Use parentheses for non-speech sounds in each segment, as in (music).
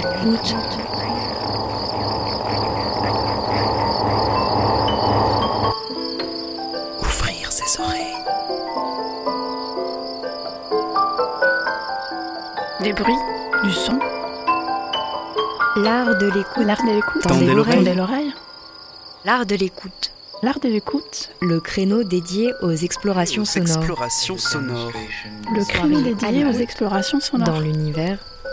l'écoute. Ouvrir ses oreilles. Des bruits, du son, L'art de l'écoute. l'art de l'écoute. Tendez l'oreille. Tendez l'oreille. L'art de l'écoute. L'art de l'écoute. Le créneau dédié aux explorations Aux sonores explorations sonores. Le créneau dédié aux explorations sonores. dans l'univers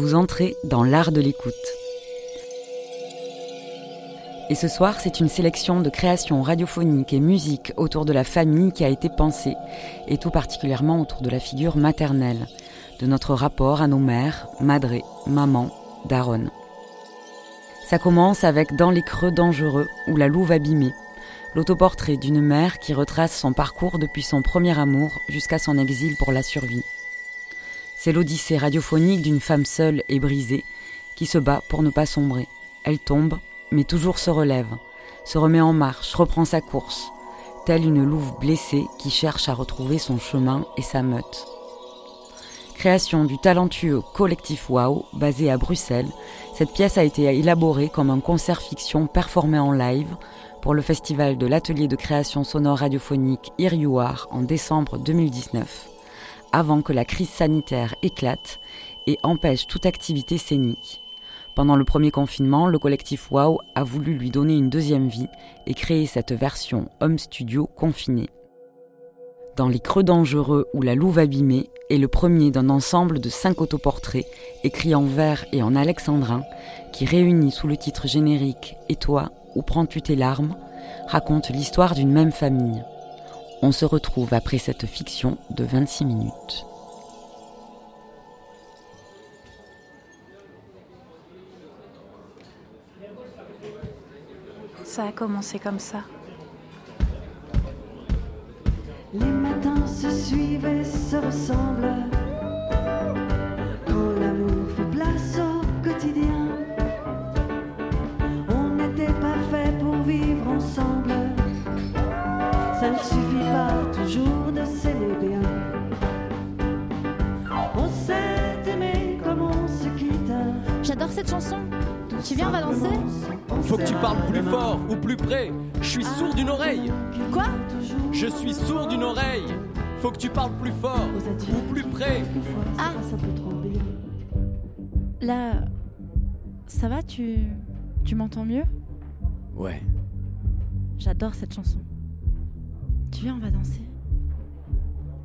Vous entrez dans l'art de l'écoute. Et ce soir, c'est une sélection de créations radiophoniques et musiques autour de la famille qui a été pensée, et tout particulièrement autour de la figure maternelle, de notre rapport à nos mères, madré, maman, daronne. Ça commence avec Dans les creux dangereux ou La louve abîmée, l'autoportrait d'une mère qui retrace son parcours depuis son premier amour jusqu'à son exil pour la survie. C'est l'odyssée radiophonique d'une femme seule et brisée qui se bat pour ne pas sombrer. Elle tombe, mais toujours se relève, se remet en marche, reprend sa course, telle une louve blessée qui cherche à retrouver son chemin et sa meute. Création du talentueux collectif Wow, basé à Bruxelles, cette pièce a été élaborée comme un concert fiction performé en live pour le festival de l'atelier de création sonore radiophonique Are en décembre 2019 avant que la crise sanitaire éclate et empêche toute activité scénique. Pendant le premier confinement, le collectif Wow a voulu lui donner une deuxième vie et créer cette version home studio confinée. Dans Les Creux dangereux ou La Louve abîmée est le premier d'un ensemble de cinq autoportraits écrits en vers et en alexandrin qui réunit sous le titre générique Et toi, où prends-tu tes larmes? raconte l'histoire d'une même famille. On se retrouve après cette fiction de 26 minutes. Ça a commencé comme ça. Les matins se suivent et se ressemblent. Quand l'amour fait place au quotidien, on n'était pas fait pour vivre ensemble. Ça ne suffit toujours de. On s'est aimé comme on se quitte. J'adore cette chanson. Tu viens, on va danser Faut que tu parles plus fort ou plus près. Je suis sourd d'une oreille. Quoi? Je suis sourd d'une oreille. Faut que tu parles plus fort ou plus près. Ah. Là, ça va Tu, tu m'entends mieux? Ouais. J'adore cette chanson. Tu viens, on va danser.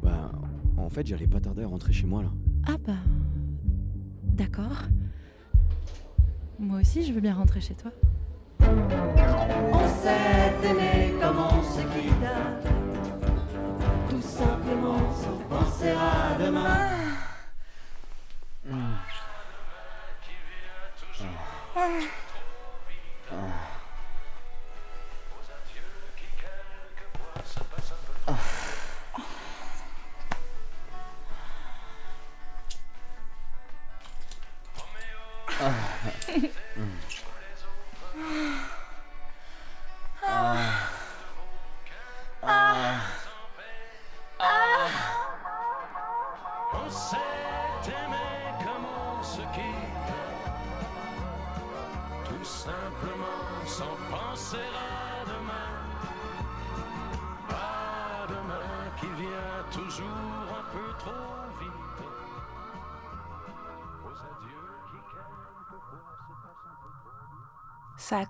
Bah, en fait, j'allais pas tarder à rentrer chez moi là. Ah bah, d'accord. Moi aussi, je veux bien rentrer chez toi. On s'est aimé comme on se quitte. Tout simplement sans penser à demain. On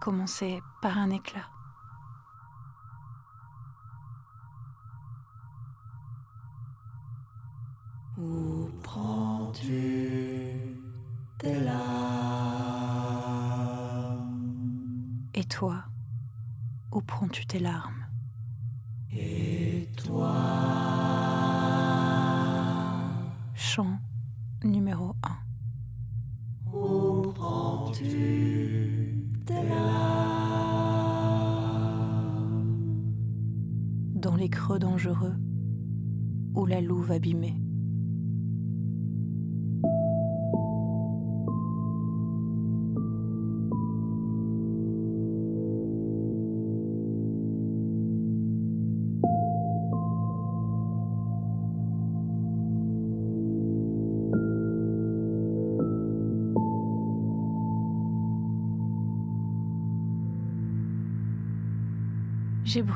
commencé par un éclat.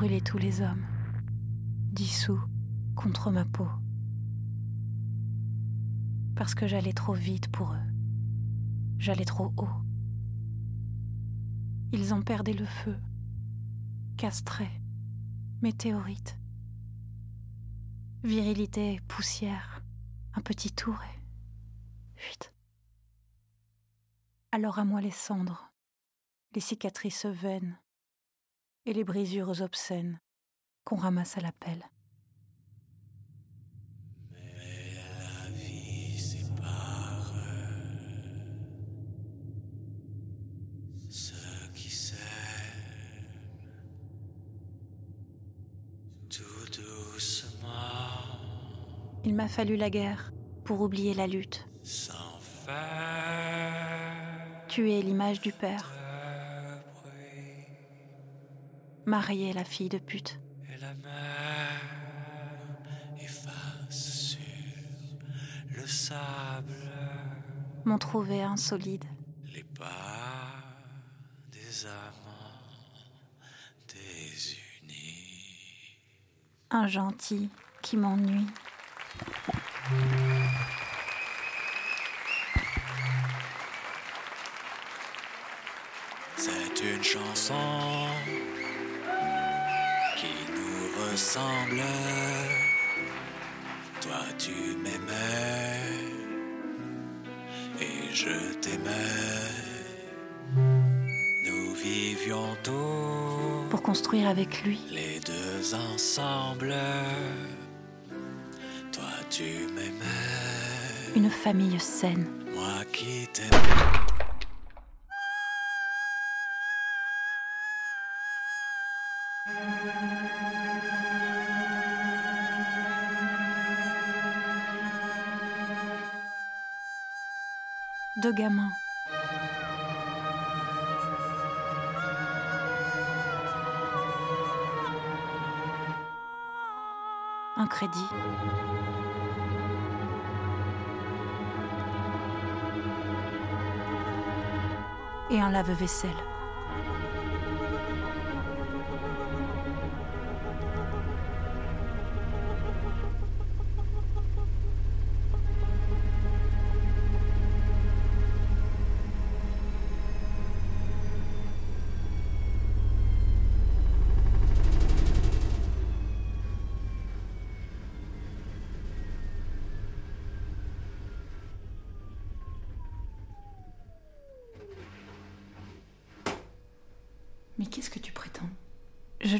Brûlé tous les hommes, dissous contre ma peau, parce que j'allais trop vite pour eux, j'allais trop haut. Ils ont perdu le feu, castré, météorite, virilité, poussière, un petit tour et fuite. Alors à moi les cendres, les cicatrices vaines et les brisures obscènes qu'on ramasse à la pelle. La vie sépare ceux qui s'aiment tout doucement Il m'a fallu la guerre pour oublier la lutte, sans faire tuer l'image du père, marier la fille de pute. et la mer efface sur le sable m'ont trouvé insolide. les pas des amants désunis. un gentil qui m'ennuie. C'est une chanson qui nous ressemble. Toi tu m'aimais et je t'aimais. Nous vivions tous Pour construire avec lui les deux ensemble. Toi tu m'aimais, une famille saine. moi qui t'aimais. Un crédit. Et un lave-vaisselle.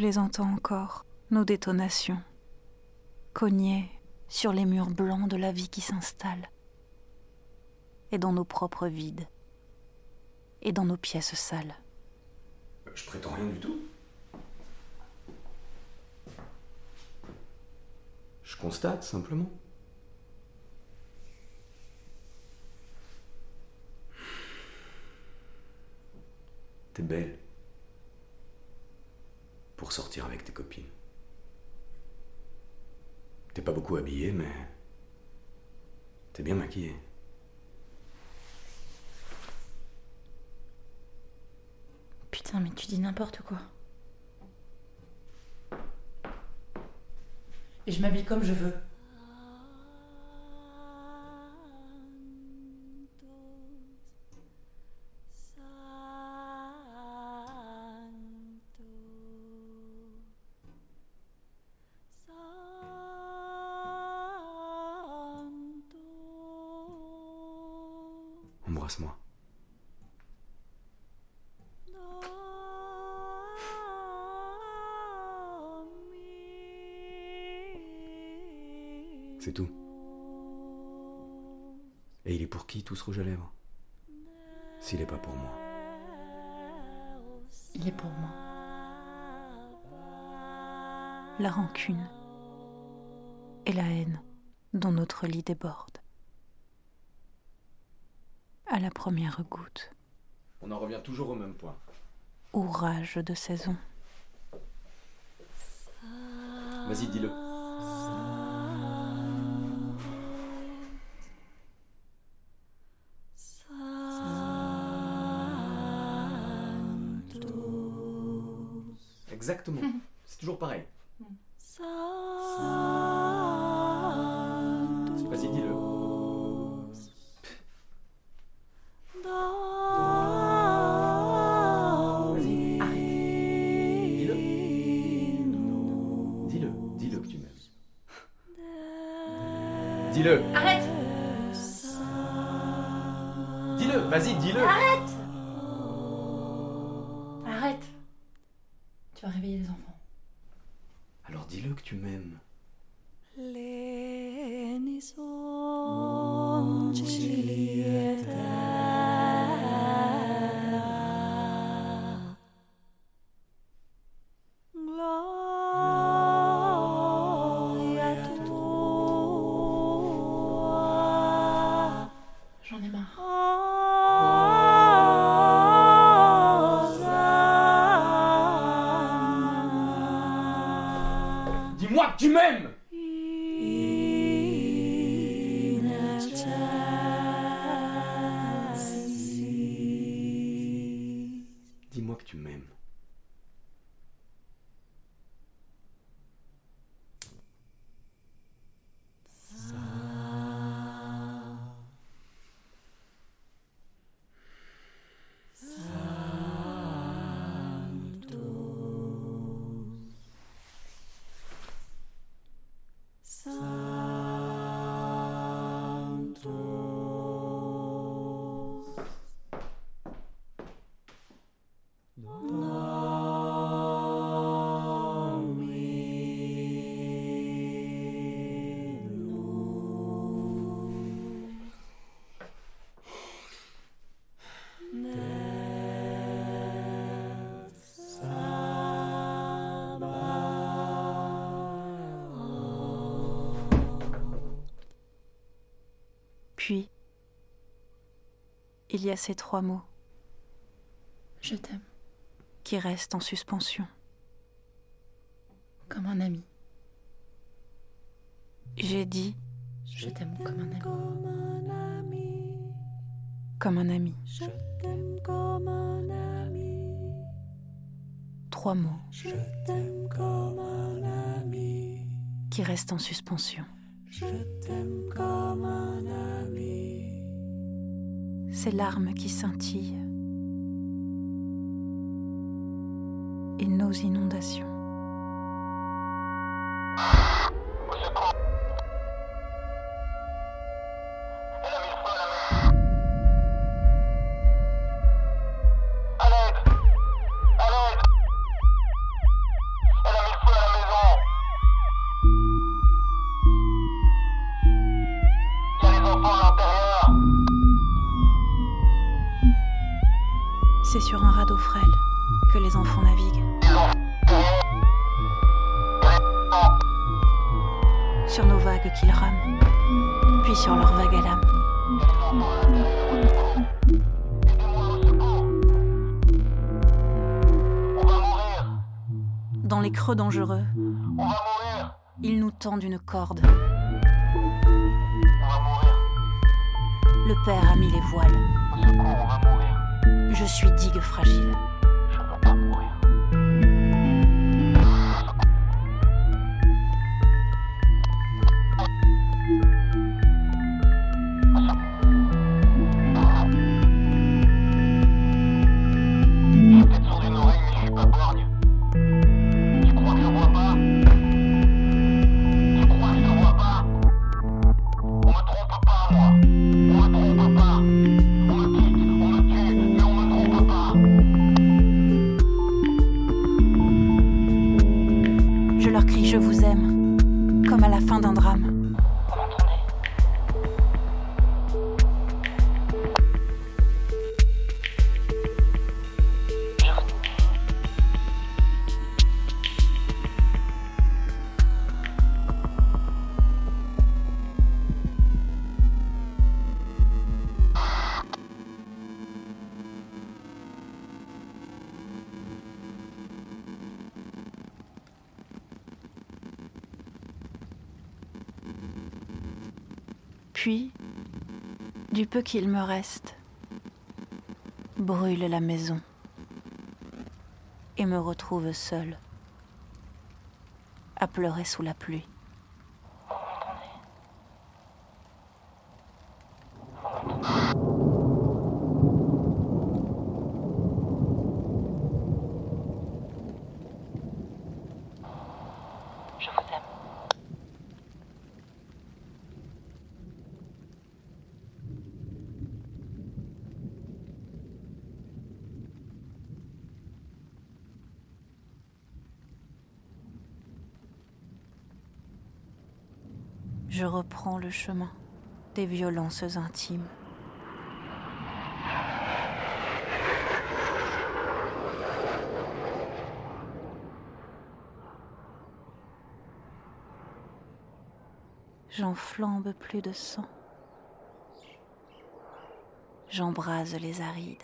Je les entends encore, nos détonations, cogner sur les murs blancs de la vie qui s'installe, et dans nos propres vides, et dans nos pièces sales. Je prétends rien du tout. Je constate simplement. T'es belle. Pour sortir avec tes copines. T'es pas beaucoup habillée, mais. T'es bien maquillée. Putain, mais tu dis n'importe quoi. Et je m'habille comme je veux. Pour qui tout ce rouge à lèvres S'il est pas pour moi. Il est pour moi. La rancune et la haine dont notre lit déborde. À la première goutte, On en revient toujours au même point. ouvrage de saison. Vas-y, dis-le. Exactement. C'est toujours pareil. Vas-y, dis-le. Vas-y. Dis-le. Dis-le. Dis-le que tu m'aimes. Dis-le. Arrête Dis-le. Vas-y, dis-le. Arrête il y a ces trois mots Je t'aime qui restent en suspension. comme un ami. J'ai dit Je t'aime comme un ami. comme un ami. Trois mots qui restent en suspension. Larmes qui scintillent fragile. Du peu qu'il me reste, brûle la maison et me retrouve seule à pleurer sous la pluie. Je vous aime. Le chemin des violences intimes. J'enflambe plus de sang. J'embrase les arides.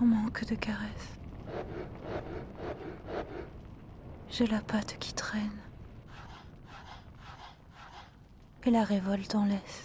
En manque de caresses. J'ai la patte qui traîne. Et la révolte en laisse.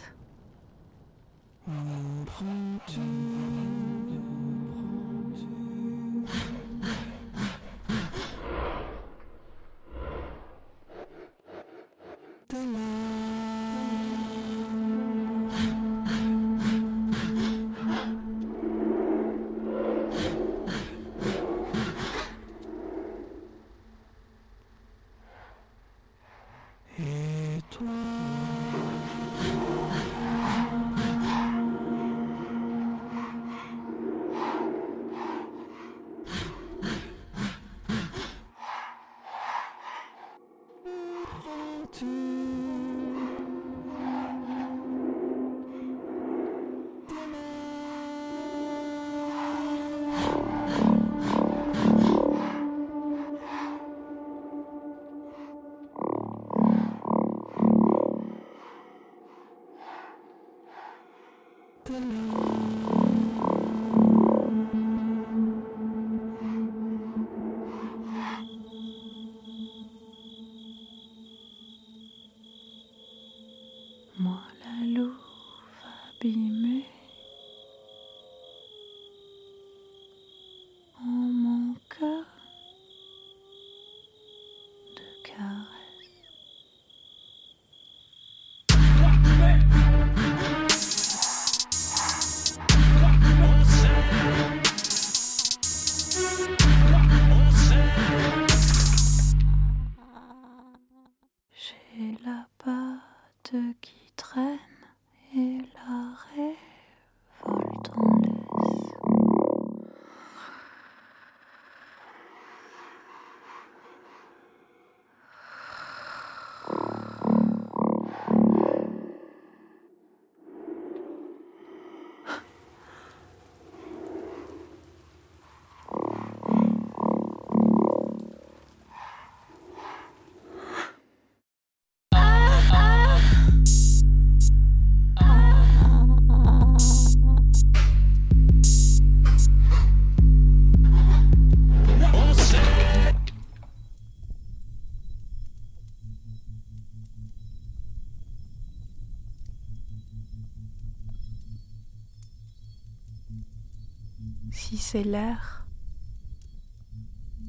c'est l'air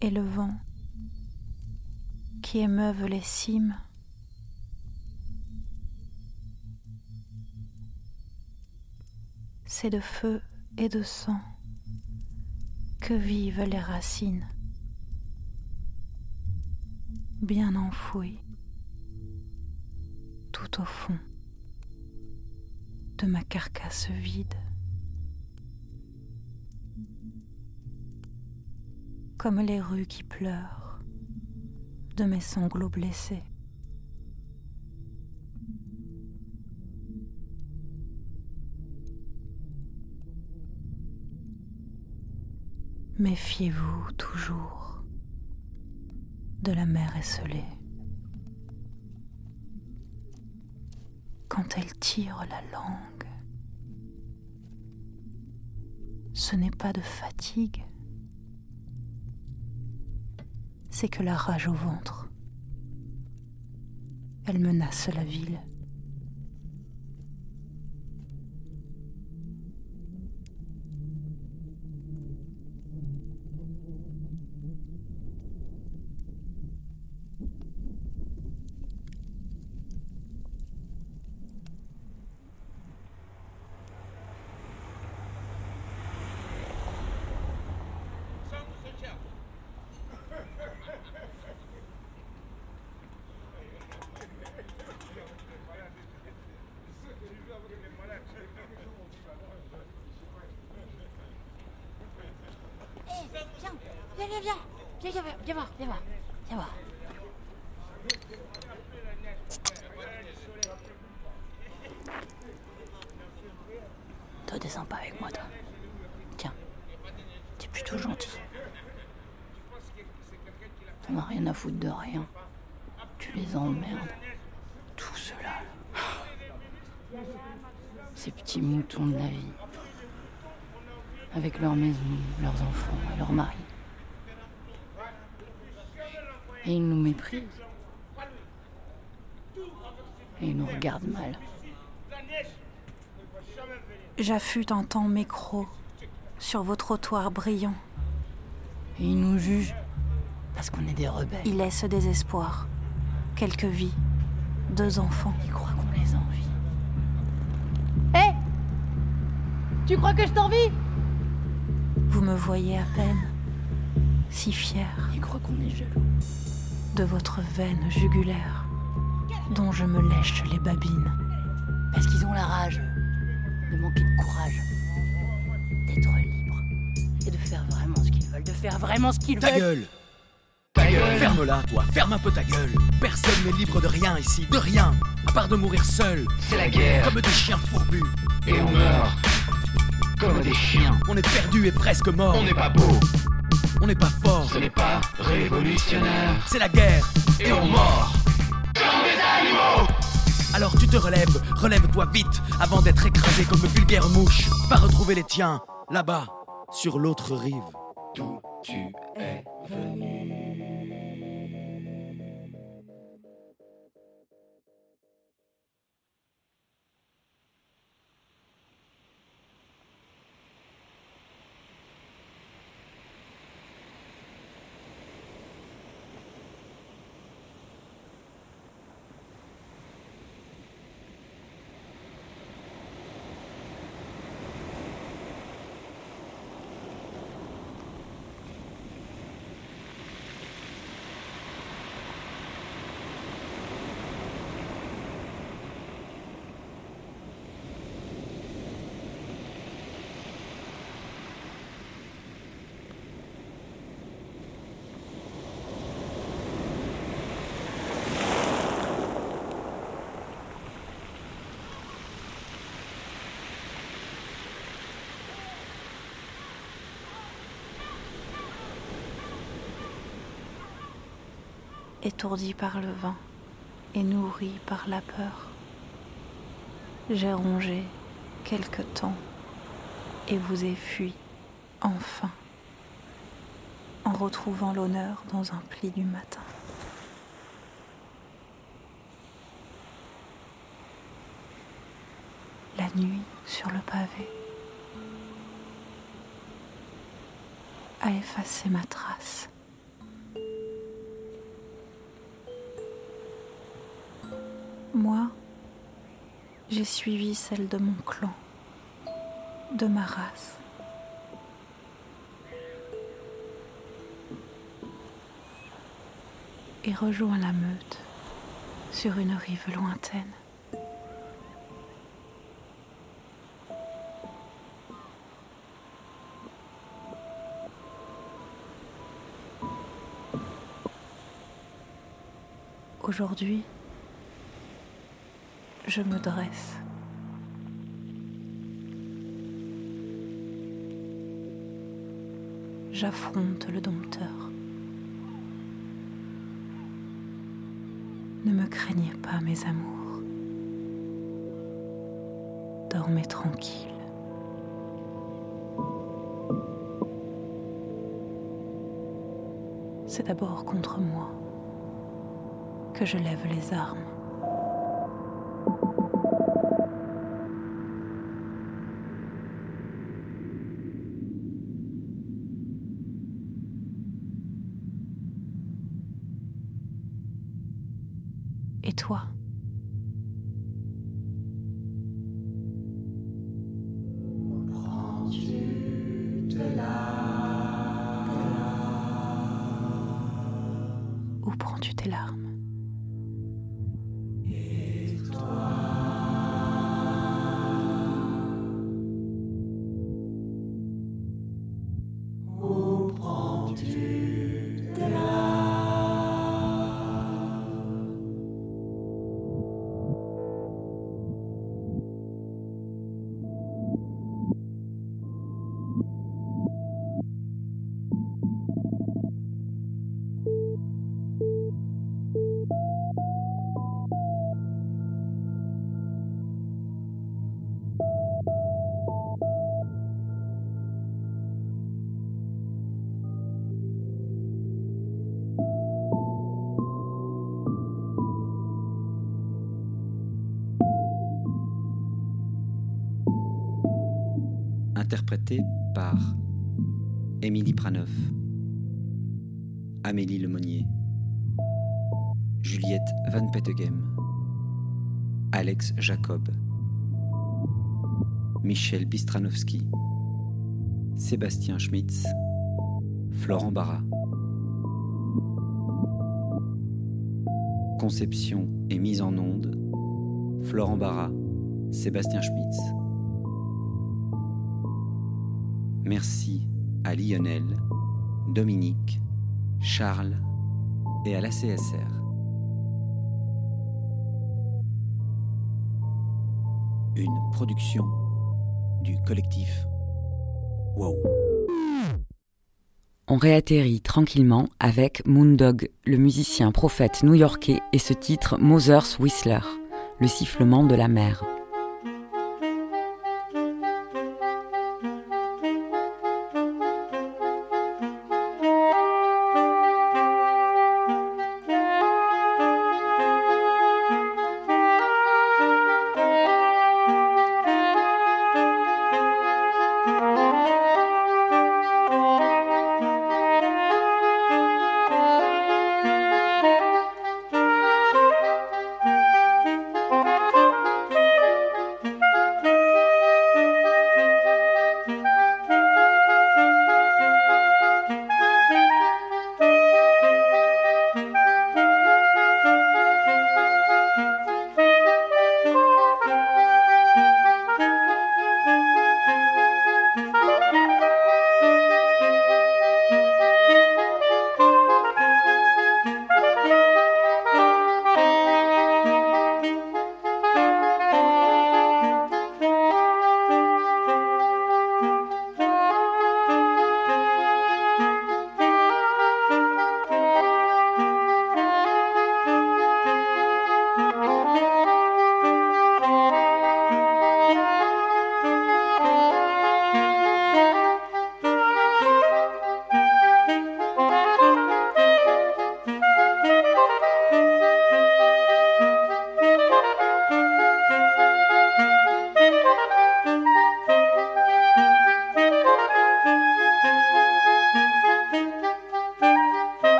et le vent qui émeuvent les cimes. C'est de feu et de sang que vivent les racines, bien enfouies tout au fond de ma carcasse vide. Comme les rues qui pleurent de mes sanglots blessés. Méfiez-vous toujours de la mer esselée. Quand elle tire la langue, ce n'est pas de fatigue, que la rage au ventre. Elle menace la ville. Viens, viens, viens. Viens, viens, viens voir, viens voir. Viens voir. Toi, t'es sympa avec moi, toi. Tiens, t'es plutôt gentil. T'en as rien à foutre de rien. Tu les emmerdes. Tout cela. Ces petits moutons de la vie. Avec leur maison, leurs enfants et leurs maris. Et ils nous méprisent. Et ils nous regardent mal. J'affûte un temps mes crocs sur vos trottoirs brillants. Et ils nous jugent parce qu'on est des rebelles. Ils laissent des espoirs, quelques vies, deux enfants. Ils croient qu'on les envie. Hé Tu crois que je t'envie? Vous me voyez à peine, si fier. Ils croient qu'on est jaloux. De votre veine jugulaire, dont je me lèche les babines. Parce qu'ils ont la rage de manquer de courage, d'être libre et de faire vraiment ce qu'ils veulent, de faire vraiment ce qu'ils Ta veulent. gueule Ta gueule Ferme-la, toi, ferme un peu ta gueule Personne n'est libre de rien ici, de rien À part de mourir seul C'est la guerre. Comme des chiens fourbus Et on meurt comme des chiens. On est perdu et presque mort On n'est pas beau, On n'est pas fort ce n'est pas révolutionnaire. C'est la guerre Et on mord comme des animaux. Alors tu te relèves, relève-toi vite Avant d'être écrasé comme une vulgaire mouche Va retrouver les tiens, là-bas, sur l'autre rive D'où tu es venu. Étourdi par le vent et nourri par la peur. J'ai rongé quelque temps et vous ai fui enfin en retrouvant l'honneur dans un pli du matin. La nuit sur le pavé a effacé ma trace. J'ai suivi celle de mon clan, de ma race. Et rejoins la meute sur une rive lointaine. Aujourd'hui, je me dresse. J'affronte le dompteur. Ne me craignez pas, mes amours. Dormez tranquille. C'est d'abord contre moi que je lève les armes. Par Émilie Pranoff, Amélie Lemonnier, Juliette Van Petegem, Alex Jacob, Michel Bistranowski, Sébastien Schmitz, Florent Barra. Conception et mise en onde, Florent Barra, Sébastien Schmitz. Merci à Lionel, Dominique, Charles et à la CSR. Une production du collectif Wow. On réatterrit tranquillement avec Moondog, le musicien prophète new-yorkais, et ce titre Mother's Whistler, le sifflement de la mer.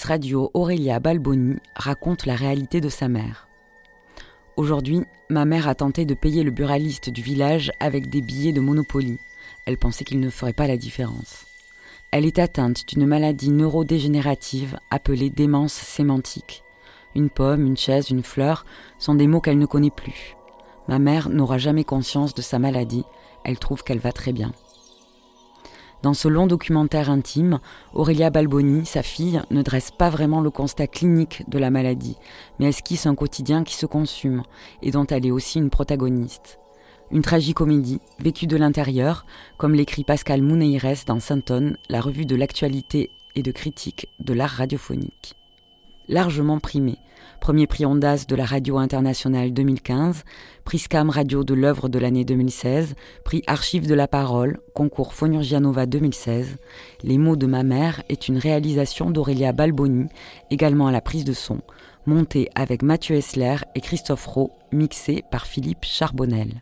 Radio Aurélia Balboni raconte la réalité de sa mère. Aujourd'hui, ma mère a tenté de payer le buraliste du village avec des billets de Monopoly. Elle pensait qu'il ne ferait pas la différence. Elle est atteinte d'une maladie neurodégénérative appelée démence sémantique. Une pomme, une chaise, une fleur sont des mots qu'elle ne connaît plus. Ma mère n'aura jamais conscience de sa maladie, elle trouve qu'elle va très bien. Dans ce long documentaire intime, Aurélia Balboni, sa fille, ne dresse pas vraiment le constat clinique de la maladie, mais esquisse un quotidien qui se consume et dont elle est aussi une protagoniste. Une tragicomédie, vécue de l'intérieur, comme l'écrit Pascal Mouneires dans Saint-Onne, la revue de l'actualité et de critique de l'art radiophonique. Largement primée, premier prix Ondas de la Radio Internationale 2015, prix Scam Radio de l'œuvre de l'année 2016, prix Archives de la Parole, concours Fonurgianova 2016. Les mots de ma mère est une réalisation d'Aurélia Balboni, également à la prise de son, montée avec Mathieu Essler et Christophe Rowe, mixée par Philippe Charbonnel.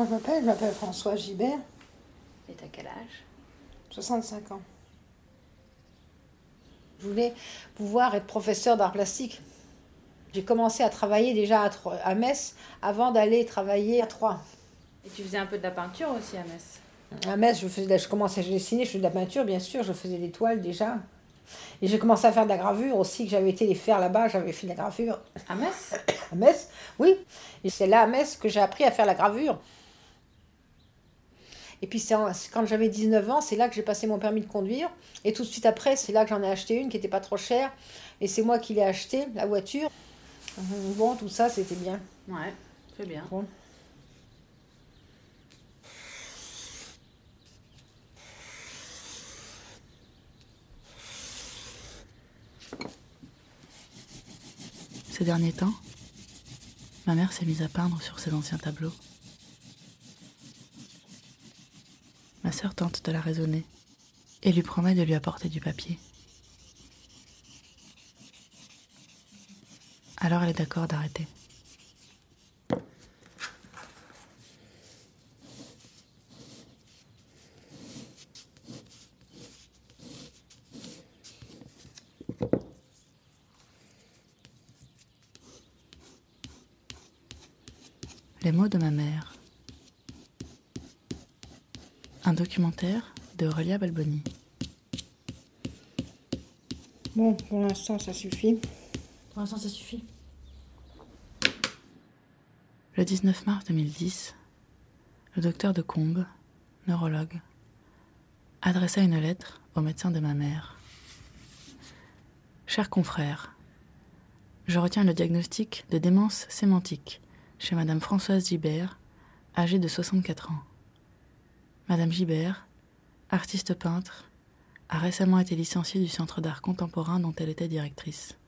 Comment je m'appelle? Je m'appelle François Gibert. Et t'as quel âge? 65 ans. Je voulais pouvoir être professeur d'art plastique. J'ai commencé à travailler déjà à, à Metz avant d'aller travailler à Troyes. Et tu faisais un peu de la peinture aussi à Metz? À Metz, je, faisais, je commençais à dessiner, je faisais de la peinture, bien sûr, je faisais des toiles déjà. Et j'ai commencé à faire de la gravure aussi, que j'avais été les faire là-bas, j'avais fait de la gravure. À Metz? À Metz, oui. Et c'est là à Metz que j'ai appris à faire la gravure. Et puis c'est quand j'avais 19 ans, c'est là que j'ai passé mon permis de conduire. Et tout de suite après, c'est là que j'en ai acheté une qui n'était pas trop chère. Et c'est moi qui l'ai acheté, la voiture. Bon, tout ça, c'était bien. Ouais, c'est bien. Bon. Ces derniers temps, ma mère s'est mise à peindre sur ses anciens tableaux. Ma sœur tente de la raisonner et lui promet de lui apporter du papier. Alors elle est d'accord d'arrêter. Les mots de ma mère. Un documentaire de Aurélia Balboni. Bon, pour l'instant, ça suffit. Pour l'instant, ça suffit. Le 19 mars 2010, le docteur de Combes, neurologue, adressa une lettre au médecin de ma mère. Cher confrère, je retiens le diagnostic de démence sémantique chez Madame Françoise Gibert, âgée de 64 ans. Madame Gibert, artiste peintre, a récemment été licenciée du Centre d'art contemporain dont elle était directrice.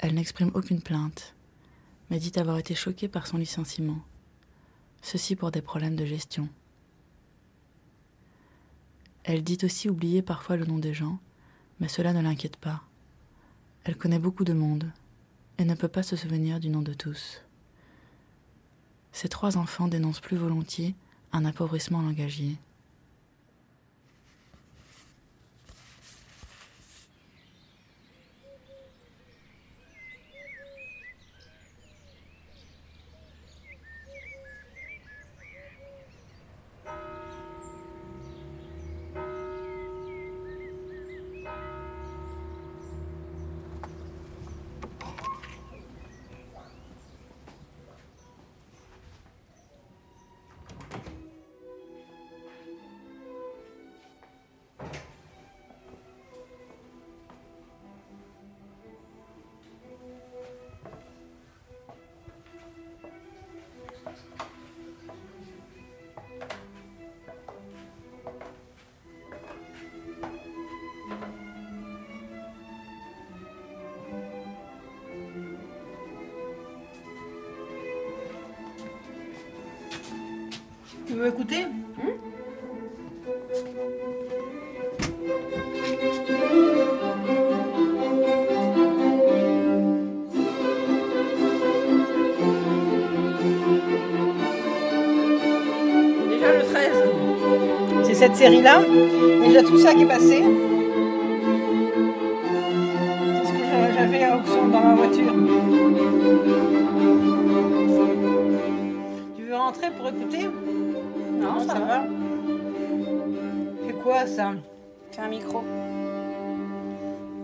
Elle n'exprime aucune plainte, mais dit avoir été choquée par son licenciement, ceci pour des problèmes de gestion. Elle dit aussi oublier parfois le nom des gens, mais cela ne l'inquiète pas. Elle connaît beaucoup de monde et ne peut pas se souvenir du nom de tous. Ses trois enfants dénoncent plus volontiers un appauvrissement langagier. Cette série-là. Déjà tout ça qui est passé. C'est ce que j'a- j'avais à auction dans ma voiture. Tu veux rentrer pour écouter? Non, ça va? C'est quoi ça? C'est un micro.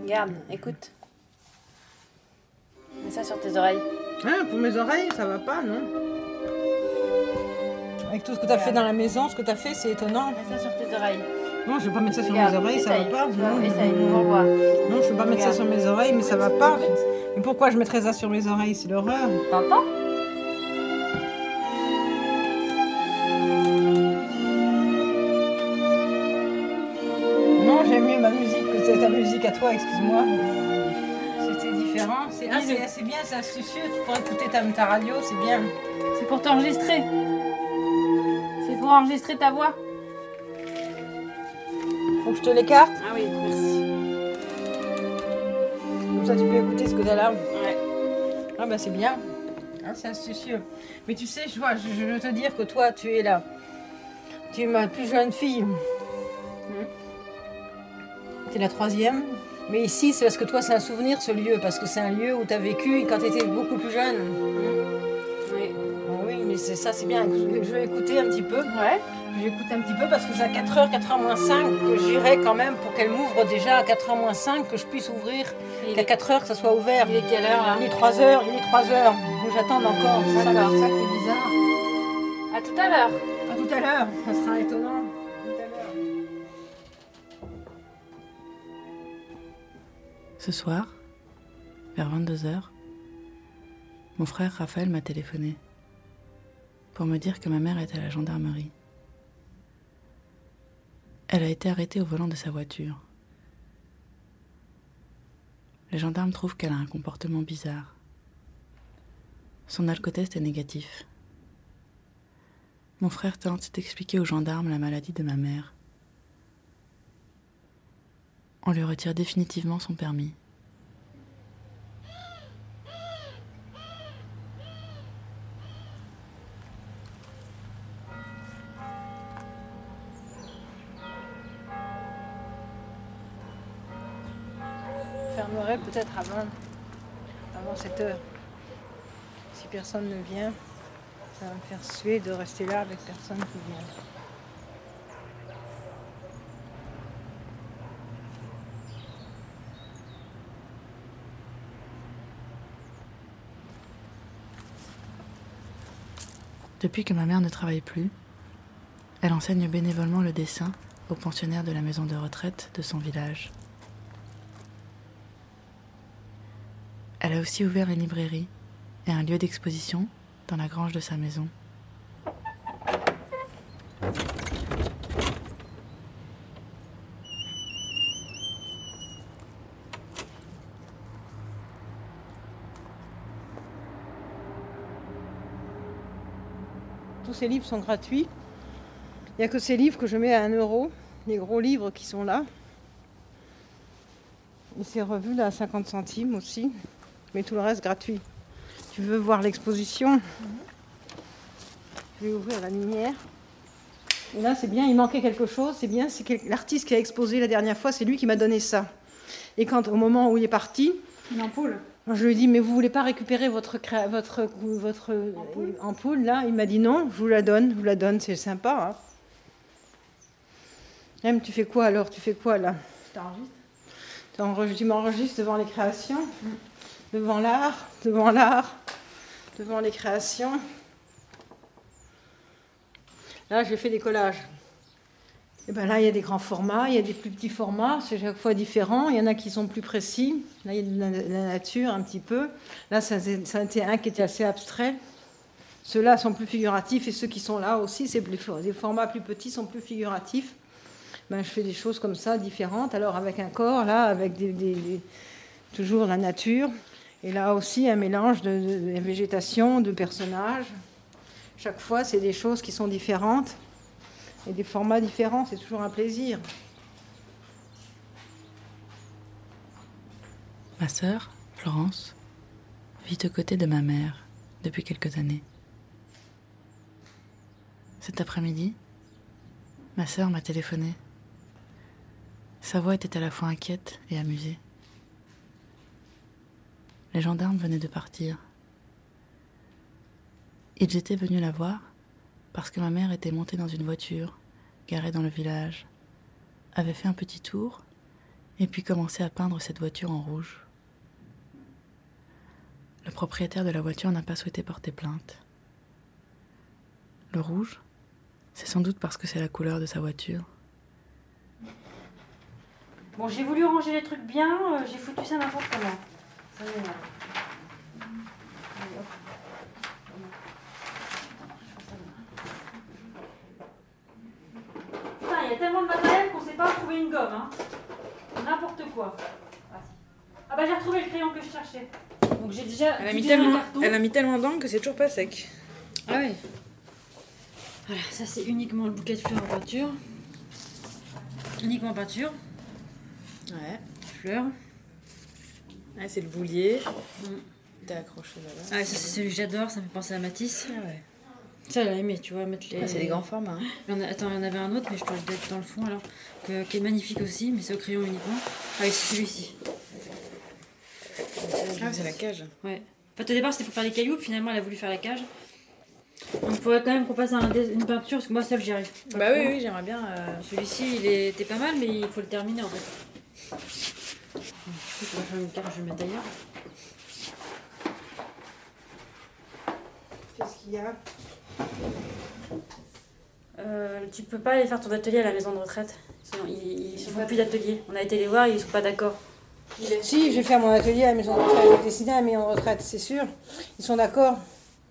Regarde, écoute. Mets ça sur tes oreilles. Hein, pour mes oreilles, ça va pas, non? Avec tout ce que tu as fait dans la maison, ce que tu as fait, c'est étonnant. Mets ça sur tes oreilles. Non, je vais pas mettre ça sur Regarde, mes oreilles, ça va essaye. pas. Non, non, on voit. Non, je vais pas mettre ça sur mes oreilles, mais ça va pas. Mais pourquoi je mettrais ça sur mes oreilles? C'est l'horreur. T'entends? Non, j'aime mieux ma musique que ta musique à toi, excuse-moi. C'était différent. C'est ah, bien, c'est astucieux. Tu pourrais écouter ta, ta radio, c'est bien. C'est pour t'enregistrer. Pour enregistrer ta voix. Faut que je te l'écarte Ah oui, merci. Comme ça, tu peux écouter ce que t'as là. Ouais. Ah bah c'est bien. Ah, c'est astucieux. Mais tu sais, je, vois, je, je veux te dire que toi, tu es là. Tu es ma plus jeune fille. Tu es la troisième. Mais ici, c'est parce que toi, c'est un souvenir, ce lieu. Parce que c'est un lieu où tu as vécu quand tu étais beaucoup plus jeune. Oui. C'est ça, c'est bien. Je vais écouter un petit peu. Ouais. Je vais écouter un petit peu parce que c'est à 4h, 4h moins 5 que j'irai quand même pour qu'elle m'ouvre déjà à 4h moins 5, que je puisse ouvrir. Qu'à 4h, que ça soit ouvert. Il est quelle heure là Il est 3h, il est 3h. Faut que j'attende encore. C'est ça, ça qui est bizarre. À tout à l'heure. À tout à l'heure, ça sera étonnant. Tout à l'heure. Ce soir, vers 22h, mon frère Raphaël m'a téléphoné pour me dire que ma mère est à la gendarmerie. Elle a été arrêtée au volant de sa voiture. Les gendarmes trouvent qu'elle a un comportement bizarre. Son alcotest est négatif. Mon frère tente d'expliquer aux gendarmes la maladie de ma mère. On lui retire définitivement son permis. Peut-être avant, avant 7 heures. Si personne ne vient, ça va me faire suer de rester là avec personne qui vient. Depuis que ma mère ne travaille plus, elle enseigne bénévolement le dessin aux pensionnaires de la maison de retraite de son village. Elle a aussi ouvert une librairie et un lieu d'exposition dans la grange de sa maison. Tous ces livres sont gratuits. Il n'y a que ces livres que je mets à 1 euro, les gros livres qui sont là. Et ces revues là à 50 centimes aussi, mais tout le reste gratuit. Tu veux voir l'exposition Je vais ouvrir la lumière. Et là, c'est bien, il manquait quelque chose. C'est bien, c'est l'artiste qui a exposé la dernière fois, c'est lui qui m'a donné ça. Et quand, au moment où il est parti, Une ampoule. je lui ai dit, mais vous voulez pas récupérer votre, votre, votre ampoule. là? Il m'a dit non, je vous la donne, je vous la donne, c'est sympa. Hein. Tu fais quoi alors? Tu fais quoi là? T'enregistres T'enregistres- Tu m'enregistres devant les créations? Devant l'art Devant l'art Devant les créations Là, j'ai fait des collages. Et ben là, il y a des grands formats, il y a des plus petits formats, c'est chaque fois différent. Il y en a qui sont plus précis. Là, il y a de la, nature un petit peu. Là, été un qui était assez abstrait. Ceux-là sont plus figuratifs et ceux qui sont là aussi, c'est plus, des formats plus petits sont plus figuratifs. Ben, je fais des choses comme ça, différentes. Alors avec un corps, là, avec des- toujours la nature. Et là aussi, un mélange de, végétation, de personnages. Chaque fois, c'est des choses qui sont différentes et des formats différents. C'est toujours un plaisir. Ma sœur, Florence, vit aux côtés de ma mère depuis quelques années. Cet après-midi, ma sœur m'a téléphoné. Sa voix était à la fois inquiète et amusée. Les gendarmes venaient de partir. Ils étaient venus la voir parce que ma mère était montée dans une voiture, garée dans le village, avait fait un petit tour et puis commençait à peindre cette voiture en rouge. Le propriétaire de la voiture n'a pas souhaité porter plainte. Le rouge, c'est sans doute parce que c'est la couleur de sa voiture. Bon, j'ai voulu ranger les trucs bien, euh, j'ai foutu ça n'importe comment. Putain, il y a tellement de matériel qu'on sait pas trouver une gomme, hein. N'importe quoi. Ah bah j'ai retrouvé le crayon que je cherchais. Donc j'ai déjà. Elle a, mis tellement, elle a mis tellement d'encre que c'est toujours pas sec. Ah oui. Voilà, ça c'est uniquement le bouquet de fleurs en peinture. Uniquement peinture. Ouais. Fleurs. Ouais, c'est le boulier. Mm. T'es accroché là-bas. Ah, ça c'est celui que j'adore, ça me fait penser à Matisse. Ah ouais. Ça, elle a aimé, tu vois, mettre les. Ah, c'est des grands formats. hein. A- Attends, il y en avait un autre, mais je te le donne dans le fond alors, que- qui est magnifique aussi, mais c'est au crayon uniquement. Ah, et c'est celui-ci. Ah, c'est la cage. Ouais. En fait, au départ, c'était pour faire les cailloux, puis finalement, elle a voulu faire la cage. Donc, il faudrait quand même qu'on passe à un dé- une peinture, parce que moi, seule, j'y arrive. pas Bah oui, trop. oui, j'aimerais bien. euh, Celui-ci, il était pas mal, mais il faut le terminer en fait. Je vais mettre d'ailleurs. Qu'est-ce qu'il y a? Euh, tu peux pas aller faire ton atelier à la maison de retraite. Sinon, ils, ils font plus d'atelier. On a été les voir, ils sont pas d'accord. Si, je vais faire mon atelier à la maison de retraite. Je vais dessiner à la maison de retraite, c'est sûr. Ils sont d'accord.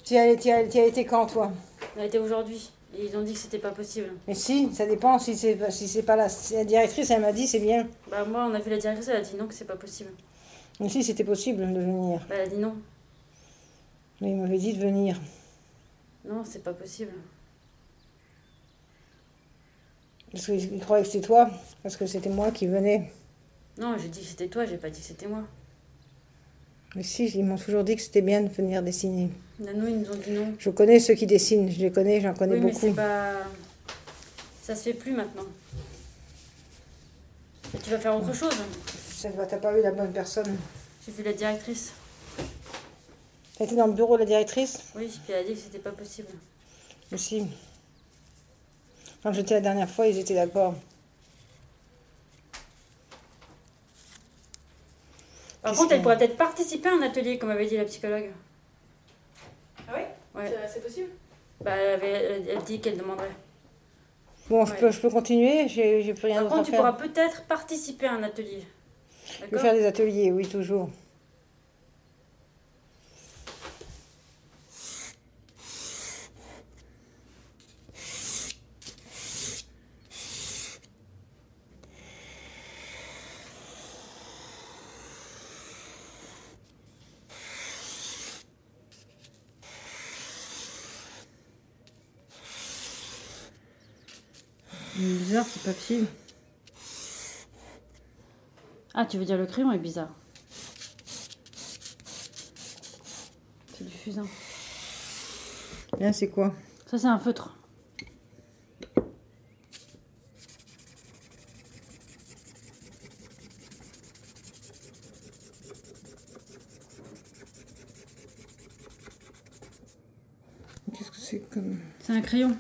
Tu y as, as été quand, toi? On a été aujourd'hui. Et ils ont dit que c'était pas possible. Mais si, ça dépend. Si c'est pas- si c'est pas la, la directrice, elle m'a dit c'est bien. Bah, moi, on a vu la directrice, elle a dit non, que c'est pas possible. Mais si, c'était possible de venir. Bah, elle a dit non. Mais il m'avait dit de venir. Non, c'est pas possible. Parce qu'il croyait que c'était toi. Parce que c'était moi qui venais. Non, j'ai dit que c'était toi, j'ai pas dit que c'était moi. Mais si, ils m'ont toujours dit que c'était bien de venir dessiner. Nanou, ils nous ont dit non. Je connais ceux qui dessinent. Je les connais, j'en connais oui, mais beaucoup. c'est pas. Ça se fait plus maintenant. Et tu vas faire autre chose. Ça va, T'as pas eu la bonne personne. J'ai vu la directrice. T'as été dans le bureau de la directrice? Oui, puis elle a dit que c'était pas possible. Mais si. Quand j'étais la dernière fois, ils étaient d'accord. Par contre, elle pourrait peut-être participer à un atelier, comme avait dit la psychologue. Ah oui Ouais. C'est possible? Bah, elle, avait, elle, dit qu'elle demanderait. Bon, je, Ouais. peux, je peux continuer, j'ai j'ai plus rien Par à contre, tu faire. pourras peut-être participer à un atelier. Je D'accord faire des ateliers, oui, toujours. Il est bizarre ce papier. Ah, tu veux dire le crayon est bizarre. C'est du fusain. Là, c'est quoi? Ça, c'est un feutre. Qu'est-ce que c'est comme? C'est un crayon.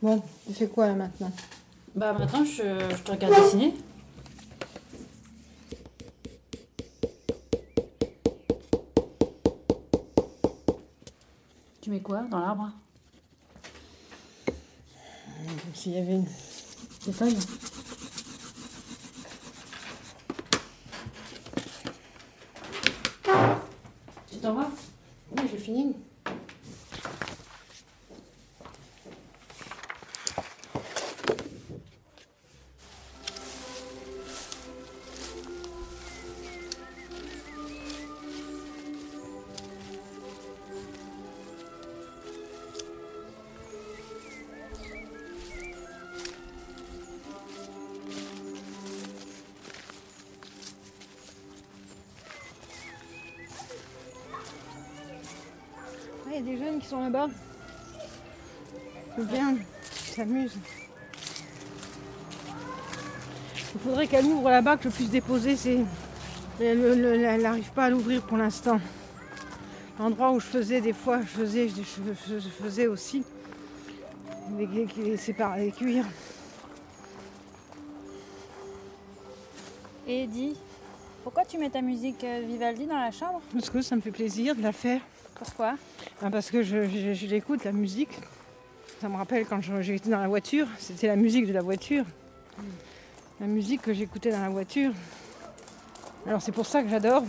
Bon, tu fais quoi là maintenant? Bah, maintenant, je, je te regarde dessiner. Tu mets quoi dans l'arbre? Comme s'il y avait une. Des feuilles qui sont là-bas. C'est bien, ils s'amusent. Il faudrait qu'elle ouvre là-bas, que je puisse déposer. Elle le- le- elle n'arrive pas à l'ouvrir pour l'instant. L'endroit où je faisais des fois, je faisais, je, je- je faisais aussi les, les, les, les cuirs. Et dis, pourquoi tu mets ta musique euh, Vivaldi dans la chambre? Parce que ça me fait plaisir de la faire. Pourquoi? Ah, Parce que je, je- je l'écoute, la musique. Ça me rappelle quand j'étais dans la voiture, c'était la musique de la voiture. La musique que j'écoutais dans la voiture. Alors c'est pour ça que j'adore.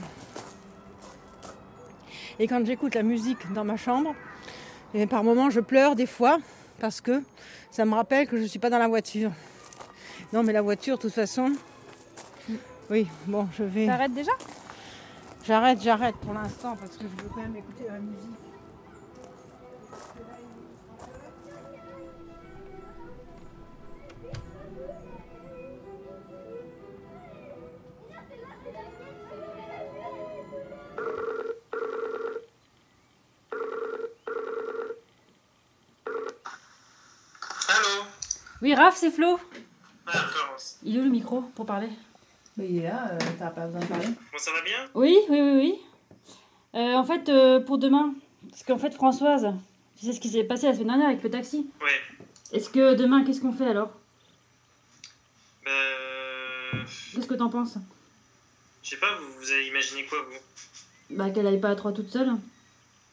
Et quand j'écoute la musique dans ma chambre, et par moments je pleure des fois parce que ça me rappelle que je ne suis pas dans la voiture. Non mais la voiture, de toute façon. Oui, bon, je vais. T'arrêtes déjà? J'arrête, j'arrête pour l'instant parce que je veux quand même écouter la musique. Oui, Raph, c'est Flo. Il est où le micro pour parler? Il est là, euh, t'as pas besoin de parler. Bon, ça va bien? Oui, oui, oui, oui. Euh, en fait, euh, pour demain, parce qu'en fait, Françoise, tu sais ce qui s'est passé la semaine dernière avec le taxi? Ouais. Est-ce que demain, qu'est-ce qu'on fait alors? Bah. euh, Qu'est-ce que t'en penses? Je sais pas, vous, vous avez imaginé quoi, vous? Bah, qu'elle aille pas à trois toute seule.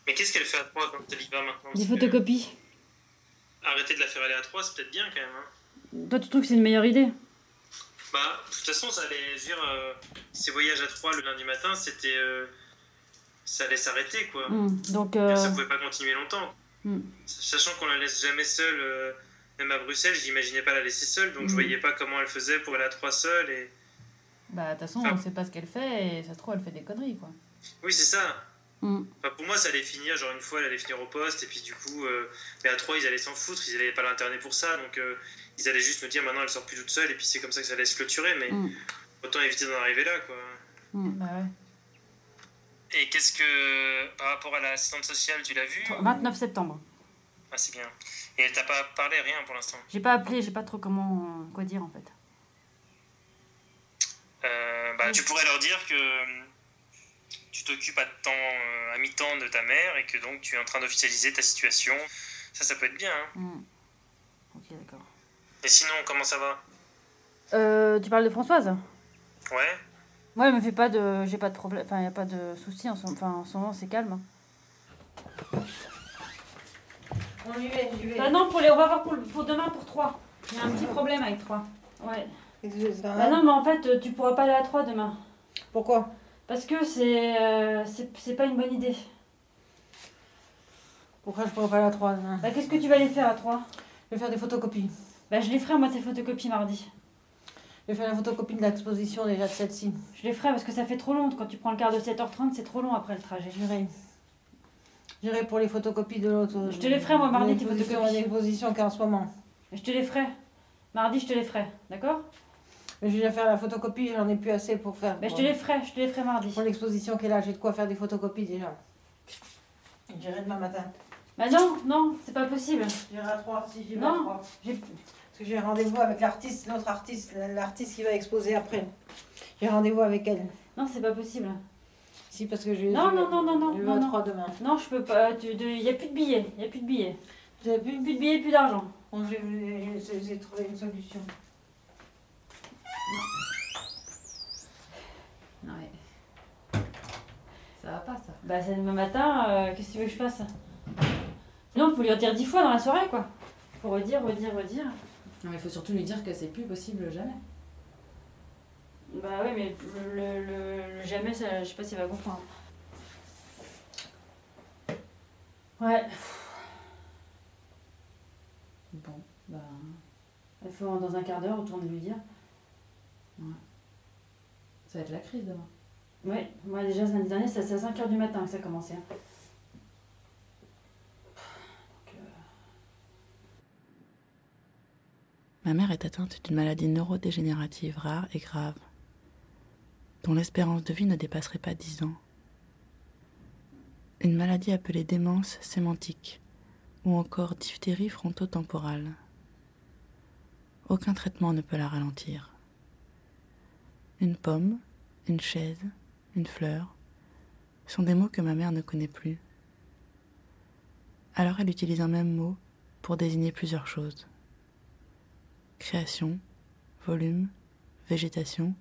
Mais qu'est-ce qu'elle fait à 3 quand elle y va maintenant? Des que photocopies. Arrêter de la faire aller à 3, c'est peut-être bien quand même. Hein. Toi, tu trouves que c'est une meilleure idée? Bah, de toute façon, ça allait dire. euh, ces voyages à 3 le lundi matin, c'était. euh, ça allait s'arrêter, quoi. Hmm, Donc, euh, Ça pouvait pas continuer longtemps. hmm. Sachant qu'on la laisse jamais seule, euh, même à Bruxelles, j'imaginais pas la laisser seule, donc je Mhm. voyais pas comment elle faisait pour aller à 3 seule. Et... Bah, de toute façon, on sait pas ce qu'elle fait et ça se trouve, elle fait des conneries, quoi. Oui, c'est ça. Enfin, pour moi, ça allait finir, genre une fois, elle allait finir au poste, et puis du coup, euh, mais à 3, ils allaient s'en foutre, ils allaient pas l'interner pour ça, donc euh, ils allaient juste me dire maintenant elle sort plus toute seule, et puis c'est comme ça que ça allait se clôturer, mais Mm. autant éviter d'en arriver là, quoi. Bah ouais. Et qu'est-ce que, par rapport à l'assistante sociale, tu l'as vue 29 septembre. Ah, c'est bien. Et elle t'a pas parlé, rien pour l'instant? J'ai pas appelé, j'ai pas trop comment quoi dire en fait. Euh, bah, tu pourrais leur dire que tu t'occupes à, temps, euh, à mi-temps de ta mère, et que donc tu es en train d'officialiser ta situation. Ça, ça peut être bien, hein. Hmm. Ok, d'accord. Et sinon, comment ça va? Euh, tu parles de Françoise? Ouais Moi, elle me fait pas de. J'ai pas de problème. Enfin, y a pas de soucis en ce, enfin, en moment, c'est calme. hein. On y va, j'y vais. Bah non, pour les, on va voir pour, le- pour demain pour 3. Il y a un petit problème avec 3. Ouais. Bah non, mais en fait, euh, tu pourras pas aller à 3 demain. Pourquoi? Parce que c'est euh, c'est c'est pas une bonne idée. Pourquoi je pourrais pas aller à 3 Bah qu'est-ce que tu vas aller faire à 3 Je vais faire des photocopies. Bah je les ferai moi tes photocopies mardi. Je vais faire la photocopie de l'exposition déjà de celle-ci. Je les ferai parce que ça fait trop long. Quand tu prends le quart de 7h30, c'est trop long après le trajet. J'irai. J'irai pour les photocopies de l'autre. Je te les ferai, moi, mardi, tes photocopies. L'exposition qui est en ce moment. Je te les ferai. Mardi, je te les ferai. D'accord? J'ai déjà fait la photocopie, j'en ai plus assez pour faire. Bah je te les ferai, je te les ferai mardi. Pour l'exposition qui est là, j'ai de quoi faire des photocopies déjà. J'irai demain matin. Bah non, non, c'est pas possible. J'irai à 3 si j'y vais Non, à 3. j'ai- Parce que j'ai rendez-vous avec l'artiste, l'autre artiste, l'artiste qui va exposer après. J'ai rendez-vous avec elle. Non, c'est pas possible. Si, parce que je Non, non, non, non, non. Je vais non, à non. 3 demain. Non, je peux pas. Il n'y a plus de billets. Il n'y a plus de billets. Plus Plus de billets, plus d'argent. Bon, j'ai- j'ai j'ai trouvé une solution. Non, mais. Ça va pas, ça. Bah c'est demain matin, euh, qu'est-ce que tu veux que je fasse? Non, faut lui redire dix fois dans la soirée, quoi. Faut redire, redire, redire. Non, mais il faut surtout lui dire que c'est plus possible jamais. Bah ouais, mais le, le- le jamais, ça, je sais pas s'il va comprendre. Ouais. Bon, bah. Il faut dans un quart d'heure retourner lui dire. Ouais. Ça va être la crise demain. Ouais, moi déjà samedi dernier, c'est à 5h du matin que ça a commencé. hein. Ma mère est atteinte d'une maladie neurodégénérative rare et grave, dont l'espérance de vie ne dépasserait pas 10 ans. une maladie appelée démence sémantique ou encore diphtérie frontotemporale. Aucun traitement ne peut la ralentir. Une pomme, une chaise, une fleur sont des mots que ma mère ne connaît plus. Alors elle utilise un même mot pour désigner plusieurs choses. Création, volume, végétation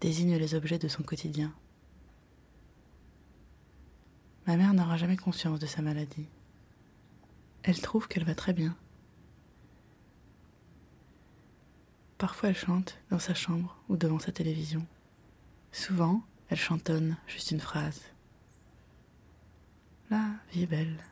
désignent les objets de son quotidien. Ma mère n'aura jamais conscience de sa maladie. Elle trouve qu'elle va très bien. Parfois elle chante dans sa chambre ou devant sa télévision. Souvent, elle chantonne juste une phrase. La vie est belle.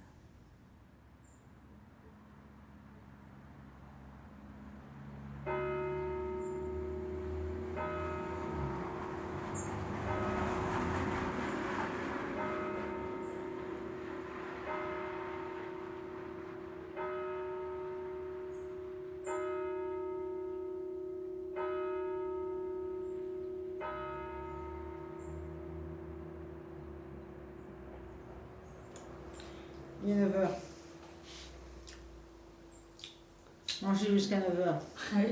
Jusqu'à 9h. Oui,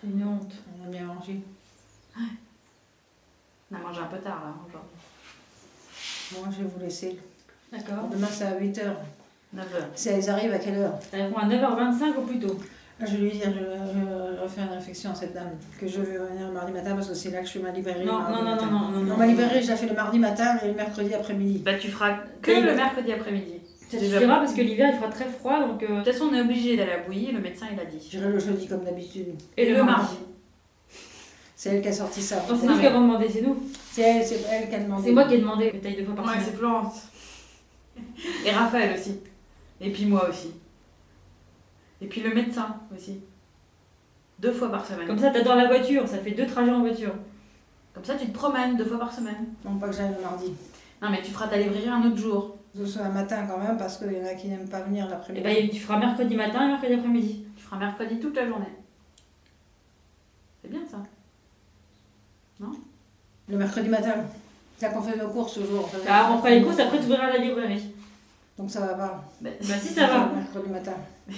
c'est une honte. On a bien mangé. On a mangé un peu tard là aujourd'hui. Moi, je vais vous laisser. D'accord. Demain, c'est à 8h. 9h. Si elles arrivent, à quelle heure Elles vont à 9h25 au plus tôt. Ah, Je vais lui dire, je, je refais une réflexion à cette dame, que je vais venir le mardi matin parce que c'est là que je fais ma librairie. Non, non, non, non, non, non, non. ma librairie, je la fais le mardi matin et le mercredi après-midi. Bah tu feras que Et le- mercredi après-midi. Ça Déjà suffira parce que l'hiver il fera très froid donc euh, de toute façon on est obligé d'aller à bouillie, le médecin il a dit. J'irai le jeudi comme d'habitude. Et le mardi. C'est elle qui a sorti ça. Non, c'est nous qui avons demandé, c'est nous. C'est elle, c'est elle qui a demandé. C'est moi qui ai demandé ailles deux fois par Ouais, semaine. c'est Florence. Et Raphaël aussi. Et puis moi aussi. Et puis le médecin aussi. Deux fois par semaine. Comme ça, t'adores la voiture, ça fait deux trajets en voiture. Comme ça, tu te promènes deux fois par semaine. Non, pas que j'aille le mardi. Non, mais tu feras ta librairie un autre jour. Ce soit un matin quand même, parce qu'il y en a qui n'aiment pas venir Et l'après-midi. ben, tu feras mercredi matin et mercredi après-midi. Tu feras mercredi toute la journée. C'est bien ça. Non? Le mercredi matin. C'est là qu'on fait nos courses toujours. Ah, on fera les courses, après tu ouvriras la librairie. Donc ça va pas. Bah, bah, si ça va. Mercredi matin. (laughs)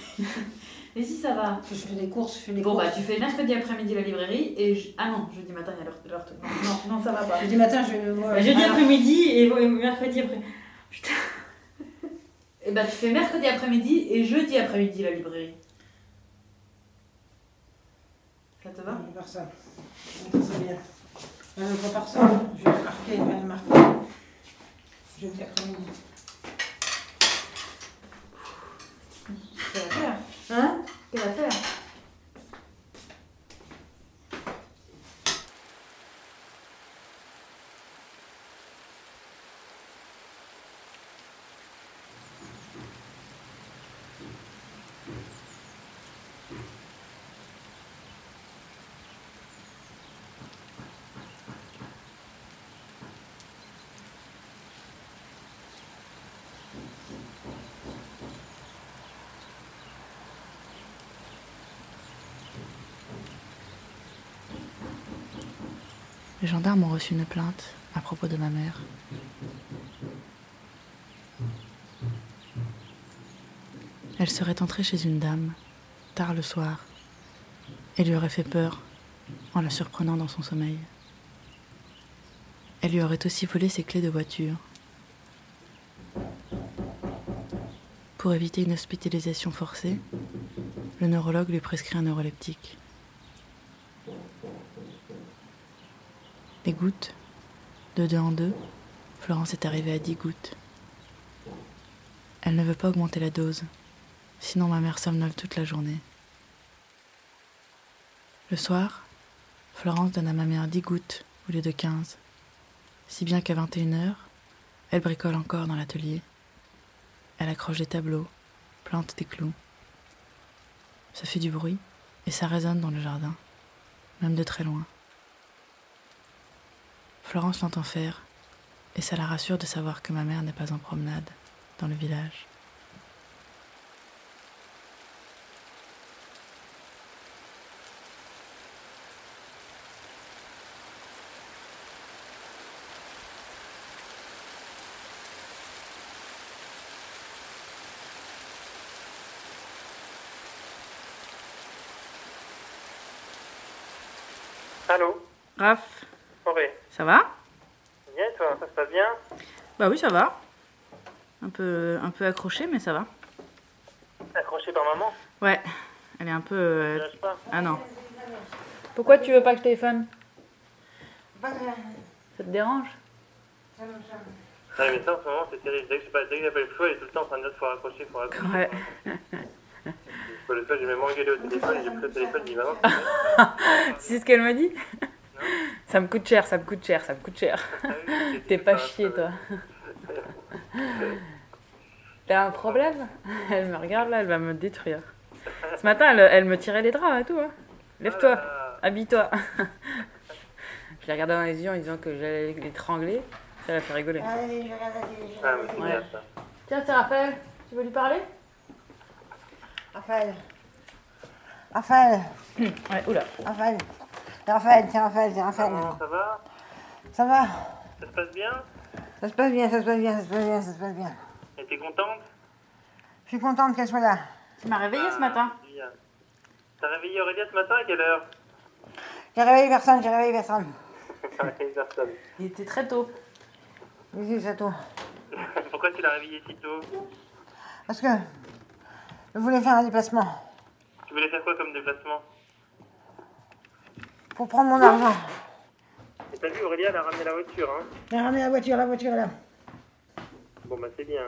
Et si ça va Je fais des courses, je fais des Bon, courses. bah, tu fais mercredi après-midi la librairie et. je- Ah non, jeudi matin, il y a l'heure. l'heure- Non, non, non, ça va pas. Jeudi matin, je vais le voir. Bah, jeudi Alors, après-midi et et mercredi après. Putain. (laughs) Et bah, tu fais mercredi après-midi et jeudi après-midi la librairie. Ça te va? Je vais faire ça. C'est bien. Je vais faire ça. Je vais marquer, je vais marquer. Jeudi après-midi. Quelle affaire Hein Quelle affaire Les gendarmes ont reçu une plainte à propos de ma mère. Elle serait entrée chez une dame, tard le soir, et lui aurait fait peur en la surprenant dans son sommeil. Elle lui aurait aussi volé ses clés de voiture. Pour éviter une hospitalisation forcée, le neurologue lui prescrit un neuroleptique. Gouttes, de deux en deux, Florence est arrivée à dix gouttes. Elle ne veut pas augmenter la dose, sinon ma mère somnole toute la journée. Le soir, Florence donne à ma mère dix gouttes au lieu de quinze, si bien qu'à 21h, elle bricole encore dans l'atelier. Elle accroche des tableaux, plante des clous. Ça fait du bruit et ça résonne dans le jardin, même de très loin. Florence l'entend faire, et ça la rassure de savoir que ma mère n'est pas en promenade dans le village. Allô? Raph? Ça va? Bien toi Ça se passe bien? Bah oui, ça va. Un peu, un peu accroché, mais ça va. Accroché par maman? Ouais, elle est un peu. euh, Je lâche pas? Ah non. Pourquoi tu veux pas que je téléphone? Ça te dérange? Ouais, mais ça en ce moment c'est terrible. Dès que je- dès que j'appelle Flo, elle est tout le temps en train de dire faut raccrocher, faut raccrocher. Ouais. Faut le faire, j'ai même engueulé au téléphone et j'ai pris le téléphone, j'ai dit maman, (laughs) tu sais ce qu'elle m'a dit? Ça me coûte cher, ça me coûte cher, ça me coûte cher. (laughs) T'es pas chier, toi. (laughs) T'as un problème? Elle me regarde là, elle va me détruire. Ce matin, elle, elle me tirait les draps et tout. hein. Lève-toi, habille-toi. (laughs) Je l'ai regardé dans les yeux en disant que j'allais l'étrangler. Ça l'a fait rigoler. Ah. Tiens, c'est Raphaël. Tu veux lui parler? Raphaël. Raphaël. Ouais, oula. Raphaël. C'est Raphaël, c'est Raphaël, c'est Raphaël. Comment ça va? Ça va Ça se passe bien? Ça se passe bien, ça se passe bien, ça se passe bien, ça se passe bien. Et t'es contente? Je suis contente qu'elle soit là. Tu m'as réveillée ce matin. Bien. T'as réveillé Aurélia ce matin à quelle heure? J'ai réveillé personne, j'ai réveillé personne. (laughs) T'as réveillé personne. Il était très tôt. Oui, c'est tout. (laughs) Pourquoi tu l'as réveillé si tôt? Parce que je voulais faire un déplacement Tu voulais faire quoi comme déplacement? Pour prendre mon argent. Et t'as vu, Aurélia, elle a ramené la voiture, hein J'ai ramené la voiture, la voiture est là. Bon, bah c'est bien.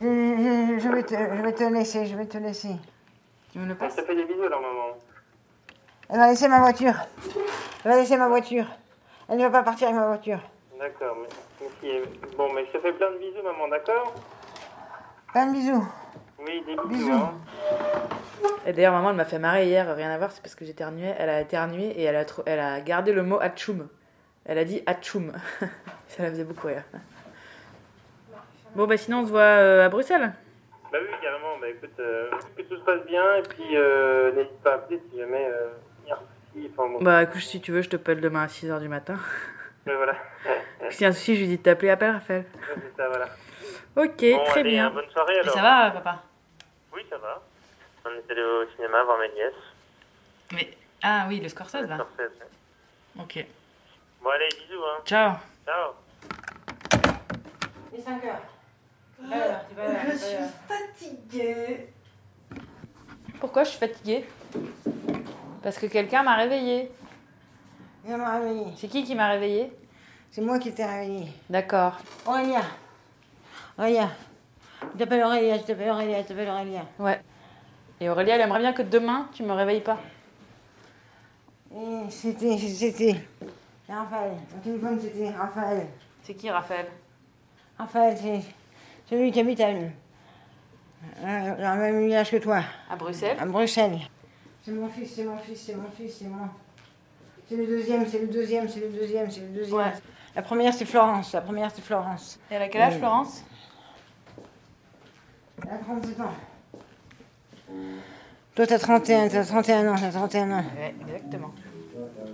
Je, je- je vais te, je vais te laisser, je vais te laisser. Tu me le On te fait des bisous, alors, maman. Elle va laisser ma voiture. Elle va laisser ma voiture. Elle ne va pas partir avec ma voiture. D'accord, mais, si- Bon, mais je te fais plein de bisous, maman, d'accord? Plein de bisous. Oui, des bisous, Bisous. hein. Et d'ailleurs, maman, elle m'a fait marrer hier, rien à voir, c'est parce que j'éternuais. Elle a éternué et elle a, trou- elle a gardé le mot atchoum. Elle a dit atchoum. (laughs) Ça la faisait beaucoup rire. Bon, bah sinon, on se voit euh, à Bruxelles. Bah oui, carrément. Bah écoute, euh, que tout se passe bien, et puis euh, n'hésite pas à appeler si jamais euh, il y a un souci. Enfin bon. Bah écoute, si tu veux, je te pelle demain à 6h du matin. (laughs) Mais voilà. (laughs) S'il y a un souci, je lui dis de t'appeler, appelle Raphaël. C'est ça, voilà. Ok, Bon, très allez, bien. bonne soirée, alors. ça va, papa? Oui, ça va. On est allé au cinéma voir mes nièces. Mais... Ah oui, le Scorsese, là. Scorsese. Ok. Bon, allez, bisous, hein. Ciao. Ciao. Il est 5 heures. Je suis fatiguée. Pourquoi je suis fatiguée? Parce que quelqu'un m'a réveillée. Viens me réveiller. C'est qui qui m'a réveillée? C'est moi qui t'ai réveillé. D'accord. Aurélia. Aurélia. Je t'appelle Aurélia, je t'appelle Aurélia, je t'appelle Aurélia. Ouais. Et Aurélia, elle aimerait bien que demain, tu me réveilles pas. Et c'était, c'était. Raphaël. Mon téléphone, c'était Raphaël. C'est qui, Raphaël? Raphaël, c'est celui qui habite à, euh, dans le même village que toi. À Bruxelles? À Bruxelles. C'est mon fils, c'est mon fils, c'est mon fils, c'est moi. C'est le deuxième, c'est le deuxième, c'est le deuxième, c'est le deuxième. Ouais. La première, c'est Florence. La première, c'est Florence. Et elle a quel âge, Euh, Florence? Elle a 37 ans. Toi, t'as 31, t'as 31 ans, t'as 31 ans. Ouais, exactement.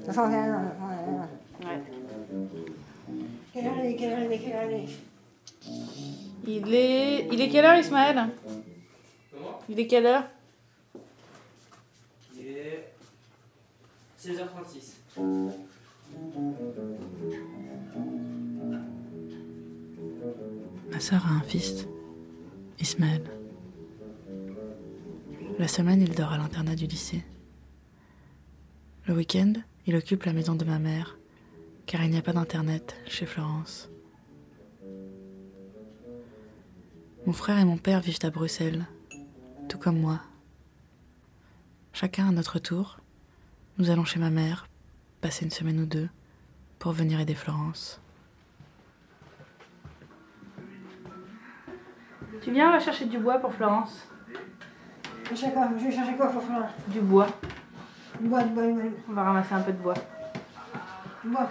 T'as 31 ans, t'as 31 ans. Ouais. Quelle heure il est, quelle heure il est, quelle heure il est? Il est... Il est quelle heure, Ismaël? Il est quelle heure? Il est 16h36. Ma sœur a un fils, Ismaël. La semaine, il dort à l'internat du lycée. Le week-end, il occupe la maison de ma mère, car il n'y a pas d'internet chez Florence. Mon frère et mon père vivent à Bruxelles, tout comme moi. Chacun à notre tour, nous allons chez ma mère, passer une semaine ou deux, pour venir aider Florence. Tu viens, chercher du bois pour Florence. Je vais chercher quoi Je vais chercher quoi Florence Du bois. Du bois, du bois, du bois. On va ramasser un peu de bois. Du bois.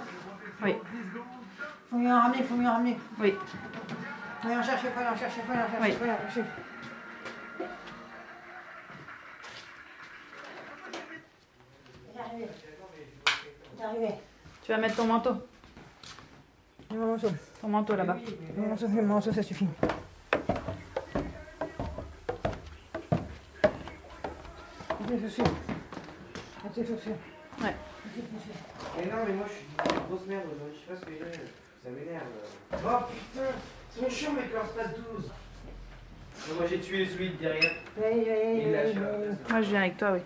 Oui. Faut mieux en ramener, faut mieux en ramener. Oui. Faut en chercher, faut en chercher, faut en chercher, Oui. faut en chercher. J'arrive. J'arrive. Tu vas mettre ton manteau. Mon manteau. Ton manteau là-bas. Mon manteau, mon manteau, ça suffit. Tes chaussures. Tes chaussures. Ouais. Tes chaussures. Mais non, mais moi je suis une grosse merde aujourd'hui, je sais pas ce que j'ai, ça m'énerve. Oh putain, ils sont chiants mec, leur space 12. moi j'ai tué celui de derrière. Il lâche, là. Moi, je viens avec toi, oui.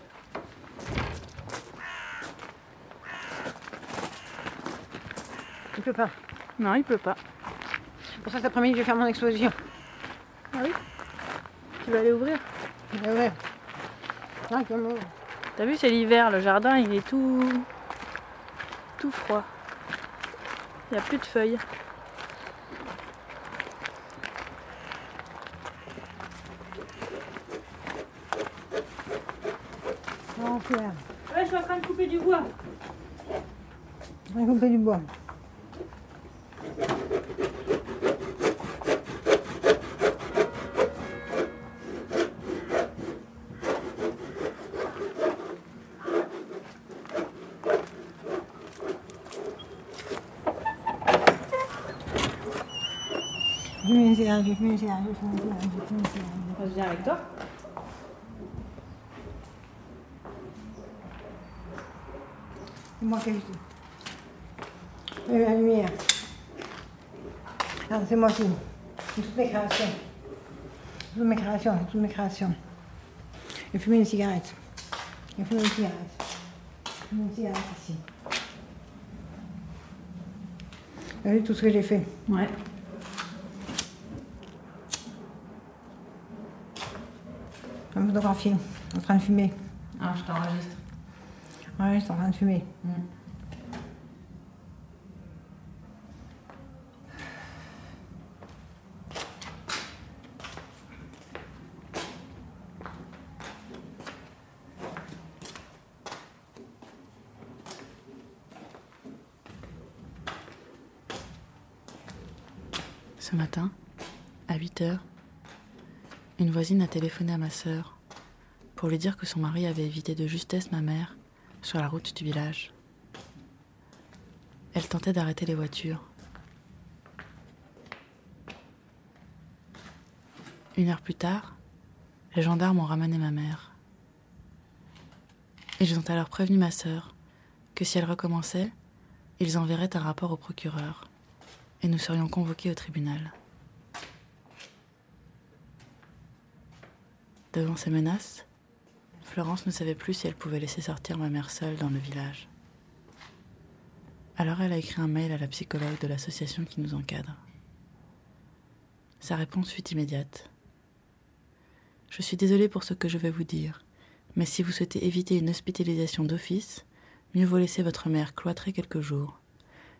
Il peut pas. Non, il peut pas. C'est pour ça que cet après-midi, je vais faire mon exposition. Ah oui? Tu vas aller ouvrir? Ouais, ouais. Ah. T'as vu, c'est l'hiver, le jardin, il est tout. tout froid. Il n'y a plus de feuilles. Oh, Pierre. Ouais, je suis en train de couper du bois. On va couper du bois. Je fume une cigarette, je une cigarette, je fume une cigarette, je viens avec toi. C'est moi qui ai tout. Et la lumière. C'est moi qui. C'est toutes mes créations. Toutes mes créations, toutes mes créations. J'ai fumé une cigarette. J'ai fumé une cigarette. J'ai fumé une cigarette ici. Vous avez vu tout ce que j'ai fait? Ouais. Photographier, en train de fumer. Ah, je t'enregistre. Ouais, je suis en train de fumer. Ce matin, à 8 heures, une voisine a téléphoné à ma sœur pour lui dire que son mari avait évité de justesse ma mère sur la route du village. Elle tentait d'arrêter les voitures. Une heure plus tard, les gendarmes ont ramené ma mère. Ils ont alors prévenu ma sœur que si elle recommençait, ils enverraient un rapport au procureur et nous serions convoqués au tribunal. Devant ces menaces, Florence ne savait plus si elle pouvait laisser sortir ma mère seule dans le village. Alors elle a écrit un mail à la psychologue de l'association qui nous encadre. Sa réponse fut immédiate. Je suis désolée pour ce que je vais vous dire, mais si vous souhaitez éviter une hospitalisation d'office, mieux vaut laisser votre mère cloîtrer quelques jours.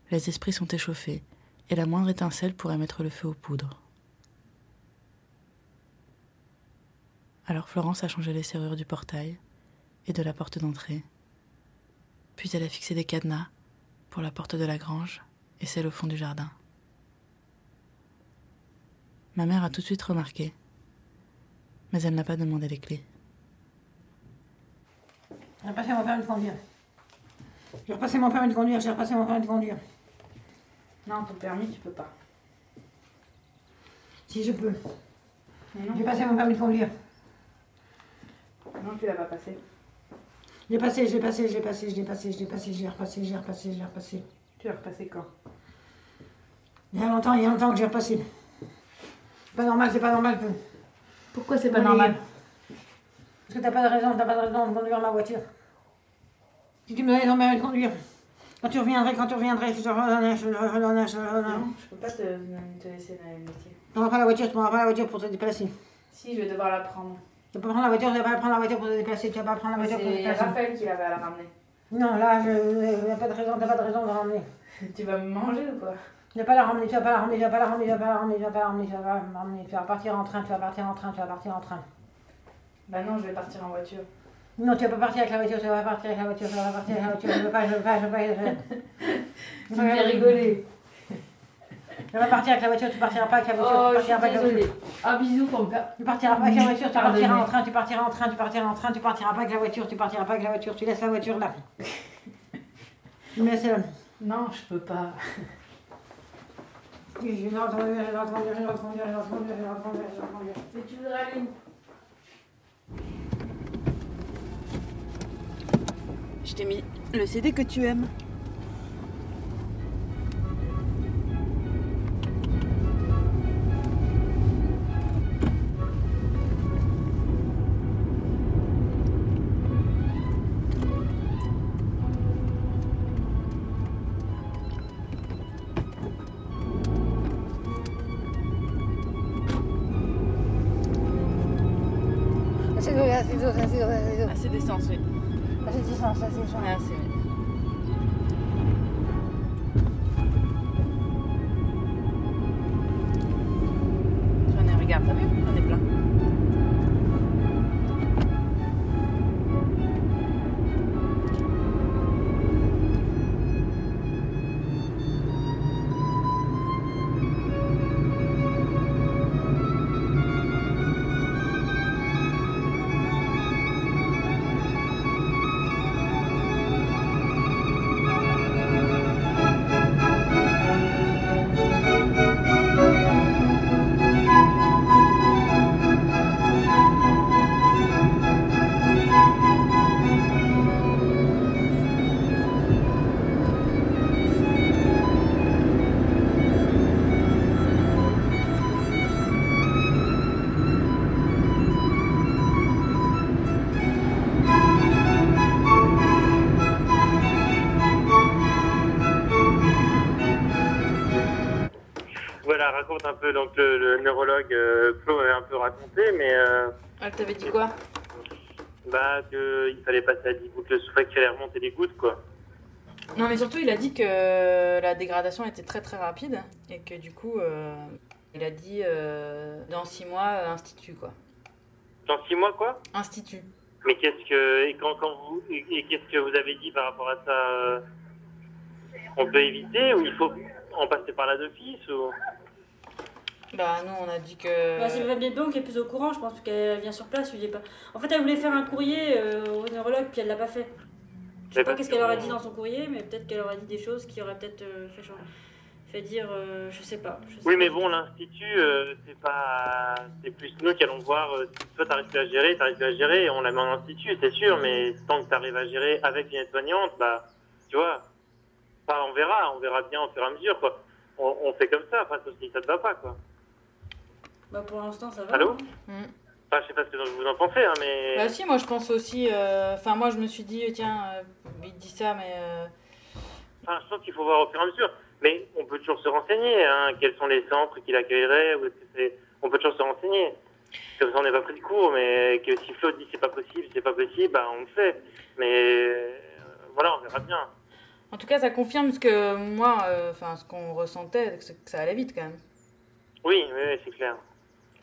Les esprits sont échauffés et la moindre étincelle pourrait mettre le feu aux poudres. Alors Florence a changé les serrures du portail et de la porte d'entrée. Puis elle a fixé des cadenas pour la porte de la grange et celle au fond du jardin. Ma mère a tout de suite remarqué, mais elle n'a pas demandé les clés. J'ai repassé mon permis de conduire. J'ai repassé mon permis de conduire, j'ai repassé mon permis de conduire. Non, ton permis, tu peux pas. Si je peux. J'ai passé mon permis de conduire. Non, tu l'as pas passé. J'ai passé, j'ai passé, j'ai passé, je l'ai passé, je l'ai passé, je l'ai repassé, je l'ai repassé, je l'ai repassé. Tu l'as repassé quand? Il y a longtemps, il y a longtemps que j'ai repassé. C'est pas normal, c'est pas normal. Pourquoi c'est pas normal Parce que t'as pas de raison, t'as pas de raison de conduire ma voiture. Si tu me donnais ton permis de conduire, quand tu reviendrais, quand tu reviendrais, je te redonnais, je te redonnais, je te redonnais. Non, je peux pas te, te laisser dans le métier. Tu prendras pas la voiture, tu prendras pas la voiture pour te déplacer. Si, je vais devoir la prendre. Tu vas pas prendre la voiture, tu vas pas prendre la voiture pour te déplacer, tu vas pas prendre la voiture pour te C'est déplacer. Raphaël qui avait à la ramener. Non, là, je, il n'y a pas de raison, t'as pas de raison de la ramener. Tu vas me manger ou quoi Tu vas pas la ramener, tu vas pas la ramener, tu vas pas la ramener, tu vas pas la ramener, tu vas pas la ramener, tu vas pas la ramener. Tu vas partir en train, tu vas partir en train, tu vas partir en train. Bah non, je vais partir en voiture. Non, tu vas pas partir avec la voiture, tu vas pas partir avec la voiture, tu vas pas partir avec la voiture, je veux pas, je veux pas, je veux pas. Je veux pas. Tu me fais rigoler. Tu vas partir avec la voiture, tu partiras pas avec la voiture, Oh, tu je suis partiras pas avec la voiture. désolée. Un bisou pour me faire. Tu partiras pas avec la voiture, tu partiras en train, tu partiras en train, tu partiras en train, tu partiras pas avec la voiture, tu partiras pas avec la voiture, tu laisses la voiture là. (laughs) Tu me laisses là. Non, je peux pas. Je vais le reconduire, je vais le reconduire, je vais le reconduire, je vais le reconduire, je vais le reconduire, je vais le reconduire. Mais tu voudrais aller où Je t'ai mis le CD que tu aimes. Raconte un peu. Donc, le, le neurologue euh, Flo avait un peu raconté, mais euh, Elle t'avait dit quoi? Bah, qu'il fallait passer à 10 gouttes le soufflet, qu'il fallait remonter les gouttes, quoi. Non, mais surtout, il a dit que la dégradation était très très rapide et que du coup, euh, il a dit euh, dans six mois, euh, institut quoi. Dans 6 mois, quoi? Institut. Mais qu'est-ce que. Et, quand, quand vous, et, qu'est-ce que vous avez dit par rapport à ça? On peut éviter ou il faut en passer par là d'office ou... Bah, nous, on a dit que. Bah, c'est Mme Biedbon qui est plus au courant, je pense, parce qu'elle vient sur place. lui, pas... En fait, elle voulait faire un courrier euh, au neurologue, puis elle l'a pas fait. Je sais pas qu'est-ce que- qu'elle aurait dit dans son courrier, mais peut-être qu'elle aurait dit des choses qui auraient peut-être euh, fait, changer- fait dire. euh, je sais pas. je sais Oui, pas. mais bon, l'Institut, euh, c'est pas. C'est plus nous qui allons voir. euh, si toi, t'arrives plus à gérer, t'arrives plus à gérer, et on la met en Institut, c'est sûr, mais tant que t'arrives à gérer avec une aide-soignante, bah, tu vois, on verra, on verra bien au fur et à mesure, quoi. On, on fait comme ça, enfin, sauf si ça te va pas, quoi. Bah, pour l'instant, ça va. Allô hein. Enfin, je sais pas ce que vous en pensez, hein, mais. Bah, si, moi je pense aussi. euh, Enfin, moi je me suis dit, tiens, euh, il dit ça, mais. euh, Enfin, je pense qu'il faut voir au fur et à mesure. Mais on peut toujours se renseigner, hein, quels sont les centres qui l'accueilleraient, ou est-ce que c'est... On peut toujours se renseigner. Comme ça, on n'est pas pris de cours, mais que si Flo dit c'est pas possible, c'est pas possible, bah, on le fait. Mais euh, voilà, on verra bien. En tout cas, ça confirme ce que moi, euh, enfin, ce qu'on ressentait, que ça allait vite quand même. Oui, oui, oui, c'est clair.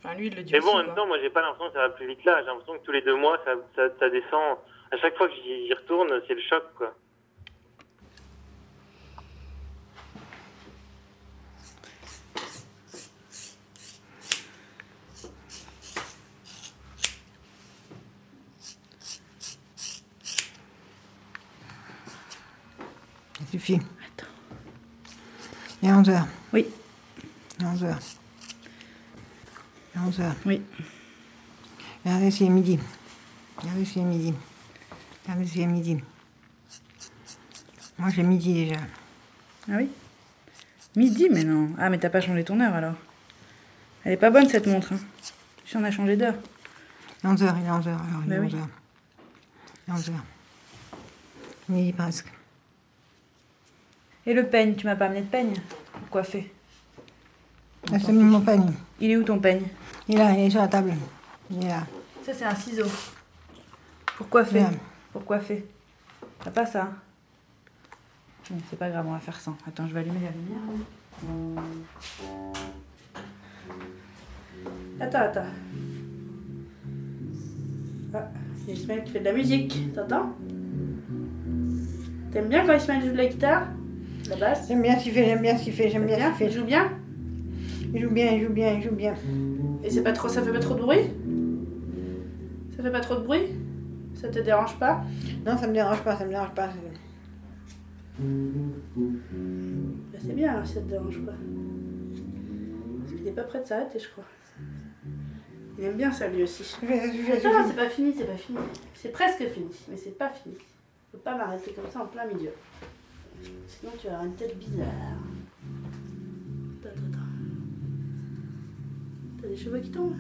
Enfin, lui, il le dit Mais aussi. bon, en même temps, moi, j'ai pas l'impression que ça va plus vite là. J'ai l'impression que tous les deux mois, ça, ça, ça descend. À chaque fois que j'y retourne, c'est le choc, quoi. Ça suffit. Attends. Il est 11 heures. Oui. Il est 11 heures. Il est 11 heures. Oui. Regardez s'il est midi. Regardez s'il est midi. Regardez s'il est midi. Moi, j'ai midi déjà. Ah oui? Midi, mais non. Ah, mais t'as pas changé ton heure alors. Elle est pas bonne cette montre. Hein. Si on a changé d'heure. Il est 11 heures, il est 11 heures. Alors, il est Bah oui. 11 heures. Il est 11 heures. Midi presque. Et le peigne, tu m'as pas amené de peigne? Pour coiffer Ah, c'est mon peigne. Il est où ton peigne? Il est là, il est sur la table. Il est là. Ça, c'est un ciseau. Pour coiffer Bien. Pour coiffer. T'as pas ça? Bon, c'est pas grave, on va faire sans. Attends, je vais allumer la lumière. Attends, attends. Ah, il y a Ismaël qui fait de la musique, t'entends? T'aimes bien quand Ismaël joue de la guitare? La basse? J'aime bien ce qu'il fait, j'aime bien ce qu'il fait, j'aime bien ce qu'il Il fait. joue bien? Il joue bien, il joue bien, il joue bien. Et c'est pas trop, ça fait pas trop de bruit? Ça fait pas trop de bruit? Ça te dérange pas? Non, ça me dérange pas, ça me dérange pas. Bah, c'est bien alors si ça te dérange pas. Parce qu'il est pas prêt de s'arrêter, je crois. Il aime bien ça lui aussi. Attends, c'est pas fini, c'est pas fini. C'est presque fini, mais c'est pas fini. Faut pas m'arrêter comme ça en plein milieu. Sinon tu vas avoir une tête bizarre. Des cheveux qui tombent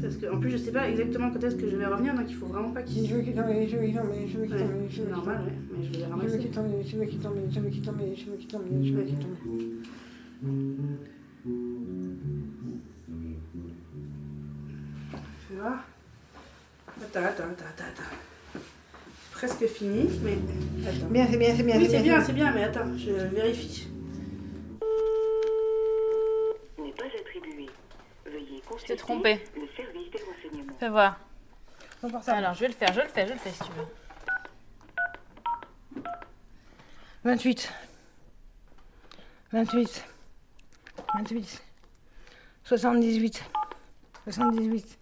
Parce que en plus je sais pas exactement quand est-ce que je vais revenir, donc il faut vraiment pas qu'il. Les cheveux qui tombent, les cheveux qui tombent, les cheveux qui tombent, les cheveux qui normal, tombent. ouais, mais je vais les Les ramasser. les cheveux qui tombent, les cheveux qui tombent, les cheveux qui tombent, les cheveux qui tombent, les cheveux qui tombent. Tu vois? Attends, attends, attends, attends, attends. Presque fini, mais attends. Bien, c'est bien, c'est bien. Oui, c'est bien, c'est bien, mais attends, je vérifie. N'est pas attribué. Veuillez Je t'ai trompé. le service des renseignements. Fais voir. Alors, je vais le faire, je le fais, je le fais si tu veux. 28. 28. 28. 78. 78.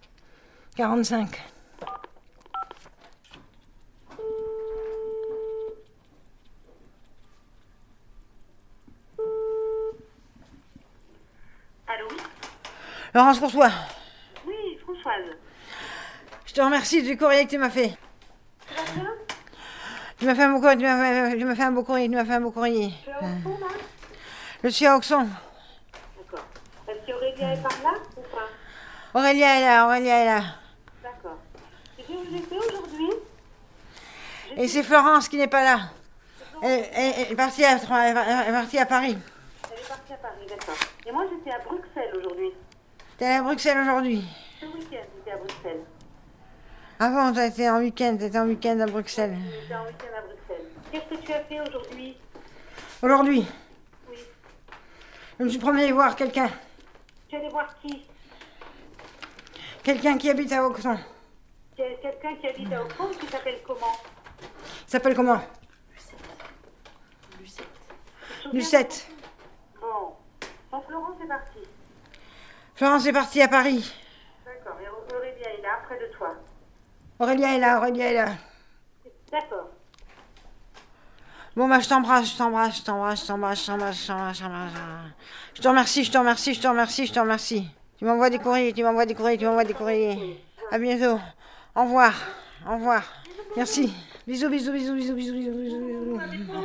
45. Allô Laurence François, Oui, Françoise. je te remercie du courrier que tu m'as fait. Tu vas bien Tu m'as fait un beau courrier, tu m'as fait, tu m'as fait un beau courrier, tu m'as fait un beau courrier. Tu es au fond, là Je suis à Auxon. D'accord. Est-ce qu'Aurélia est par là ou pas? Aurélia est là, Aurélia est là. D'accord. Et que vous êtes aujourd'hui? Et c'est Florence qui n'est pas là. Elle, elle- elle est partie à, elle est partie à Paris. Elle est partie à Paris, d'accord. Et moi, j'étais à Bruxelles aujourd'hui. T'es allée à Bruxelles aujourd'hui. Ce week-end, j'étais à Bruxelles. Avant, t'as été en week-end, t'étais en week-end à Bruxelles. J'étais en week-end à Bruxelles. Qu'est-ce que tu as fait aujourd'hui? Aujourd'hui, Oui. je me suis promenée voir quelqu'un. Tu es allé voir qui? Quelqu'un qui habite à Auxon. Quelqu'un qui habite à Auxonne qui s'appelle comment? Il s'appelle comment? Lucette. Lucette. Bon. Donc Florence est partie. Florence est partie à Paris. D'accord. Et Aurélia est là, près de toi. Aurélia est là, Aurélia est là. D'accord. Bon, bah, je t'embrasse, je t'embrasse, je t'embrasse, je t'embrasse, je t'embrasse, je t'embrasse, je t'embrasse. Je te remercie, je te remercie, je te remercie, je te remercie. Tu m'envoies des courriers, tu m'envoies des courriers, tu m'envoies des courriers. À bientôt. Au revoir. Au revoir. Merci. Bisous, bisous, bisous, bisous, bisous, bisous, bisous, bisous.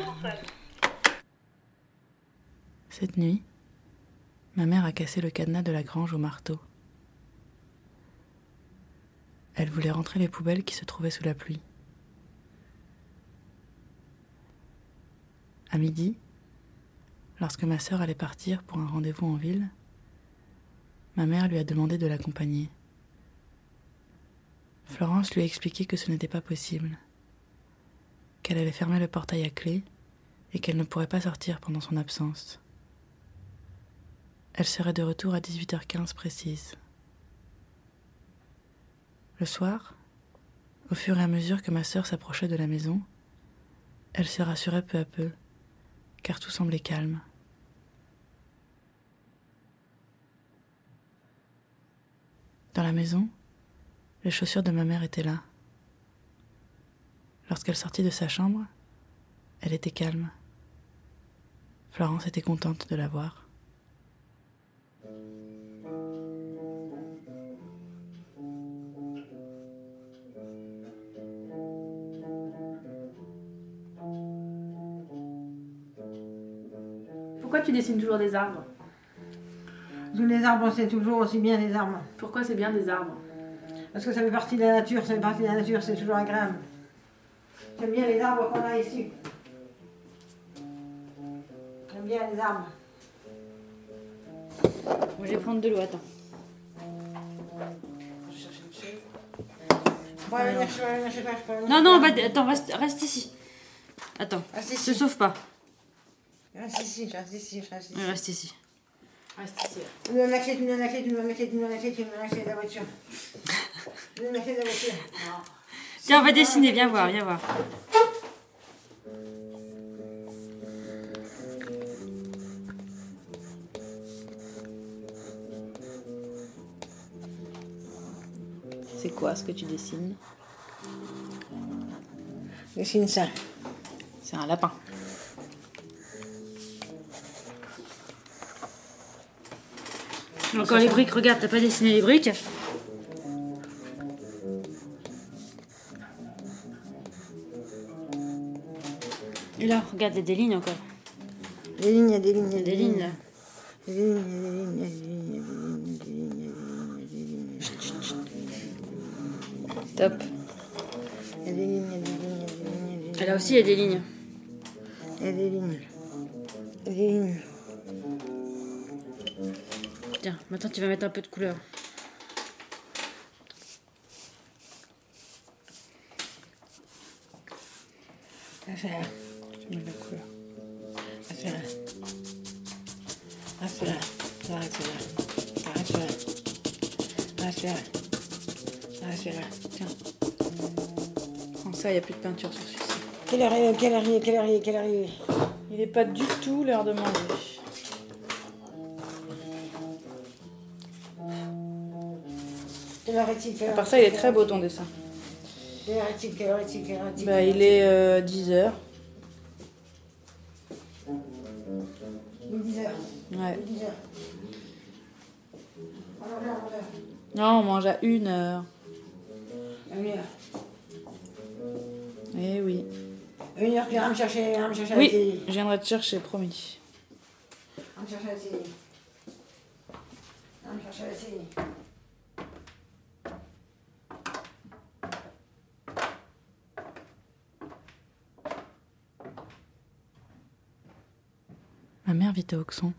Cette nuit, ma mère a cassé le cadenas de la grange au marteau. Elle voulait rentrer les poubelles qui se trouvaient sous la pluie. À midi, lorsque ma sœur allait partir pour un rendez-vous en ville, ma mère lui a demandé de l'accompagner. Florence lui a expliqué que ce n'était pas possible, qu'elle avait fermé le portail à clé et qu'elle ne pourrait pas sortir pendant son absence. Elle serait de retour à 18h15 précise. Le soir, au fur et à mesure que ma sœur s'approchait de la maison, elle se rassurait peu à peu, car tout semblait calme. Dans la maison, les chaussures de ma mère étaient là. Lorsqu'elle sortit de sa chambre, elle était calme. Florence était contente de la voir. Dessines toujours des arbres les arbres, c'est toujours aussi bien des arbres. Pourquoi c'est bien des arbres? Parce que ça fait partie de la nature, ça fait partie de la nature, c'est toujours agréable. J'aime bien les arbres qu'on a ici. J'aime bien les arbres. Moi, je vais prendre de l'eau, attends. Je pourrais venir, je je je. Non, non, va, attends, reste, reste ici. Attends, Reste te sauve pas. Reste ici, je reste ici, je reste ici. Reste ici. Reste ici. Donnes la clé, tu me donnes la clé, tu me donnes la clé, tu me donnes la clé, tu me donnes la clé de la voiture. Donnes la clé de la voiture. Tiens, on va dessiner, viens voir, viens voir. C'est quoi ce que tu dessines? Dessine ça. C'est un lapin. Encore les briques, regarde, t'as pas dessiné les briques Et là, regarde, il y a des lignes encore. Des lignes, il y a des lignes, il y a Des lignes là. Des lignes, il y a des lignes, il y a des lignes, il y a des lignes, il y a des lignes, il y a des lignes, il y a des lignes. Top. Il y a des lignes, il y a des lignes, il y a des lignes, il y a des lignes. Et là aussi, il y a des lignes. Il y a des lignes. Il y a des lignes. Maintenant, tu vas mettre un peu de couleur. Affaire. Je mets la couleur. Affaire. Affaire. Arrête là. Arrête là. Arrête là. Arrête là. Tiens. Comme ça, il n'y a plus de peinture sur celui-ci. Quelle heure est Quelle heure est Quelle Il n'est pas du tout l'heure de manger. À part ça, il est très beau ton dessin. Bah, il est euh, 10h. Il est 10 heures. Ouais. Il est 10 heures. Alors là, on va. Non, on mange à 1h. À une heure. Eh oui. À une heure, viens me chercher, me chercher la Oui, télé. je viendrai te chercher, promis. Me chercher la télé. Me chercher la télé. Ma mère vit à Auxon,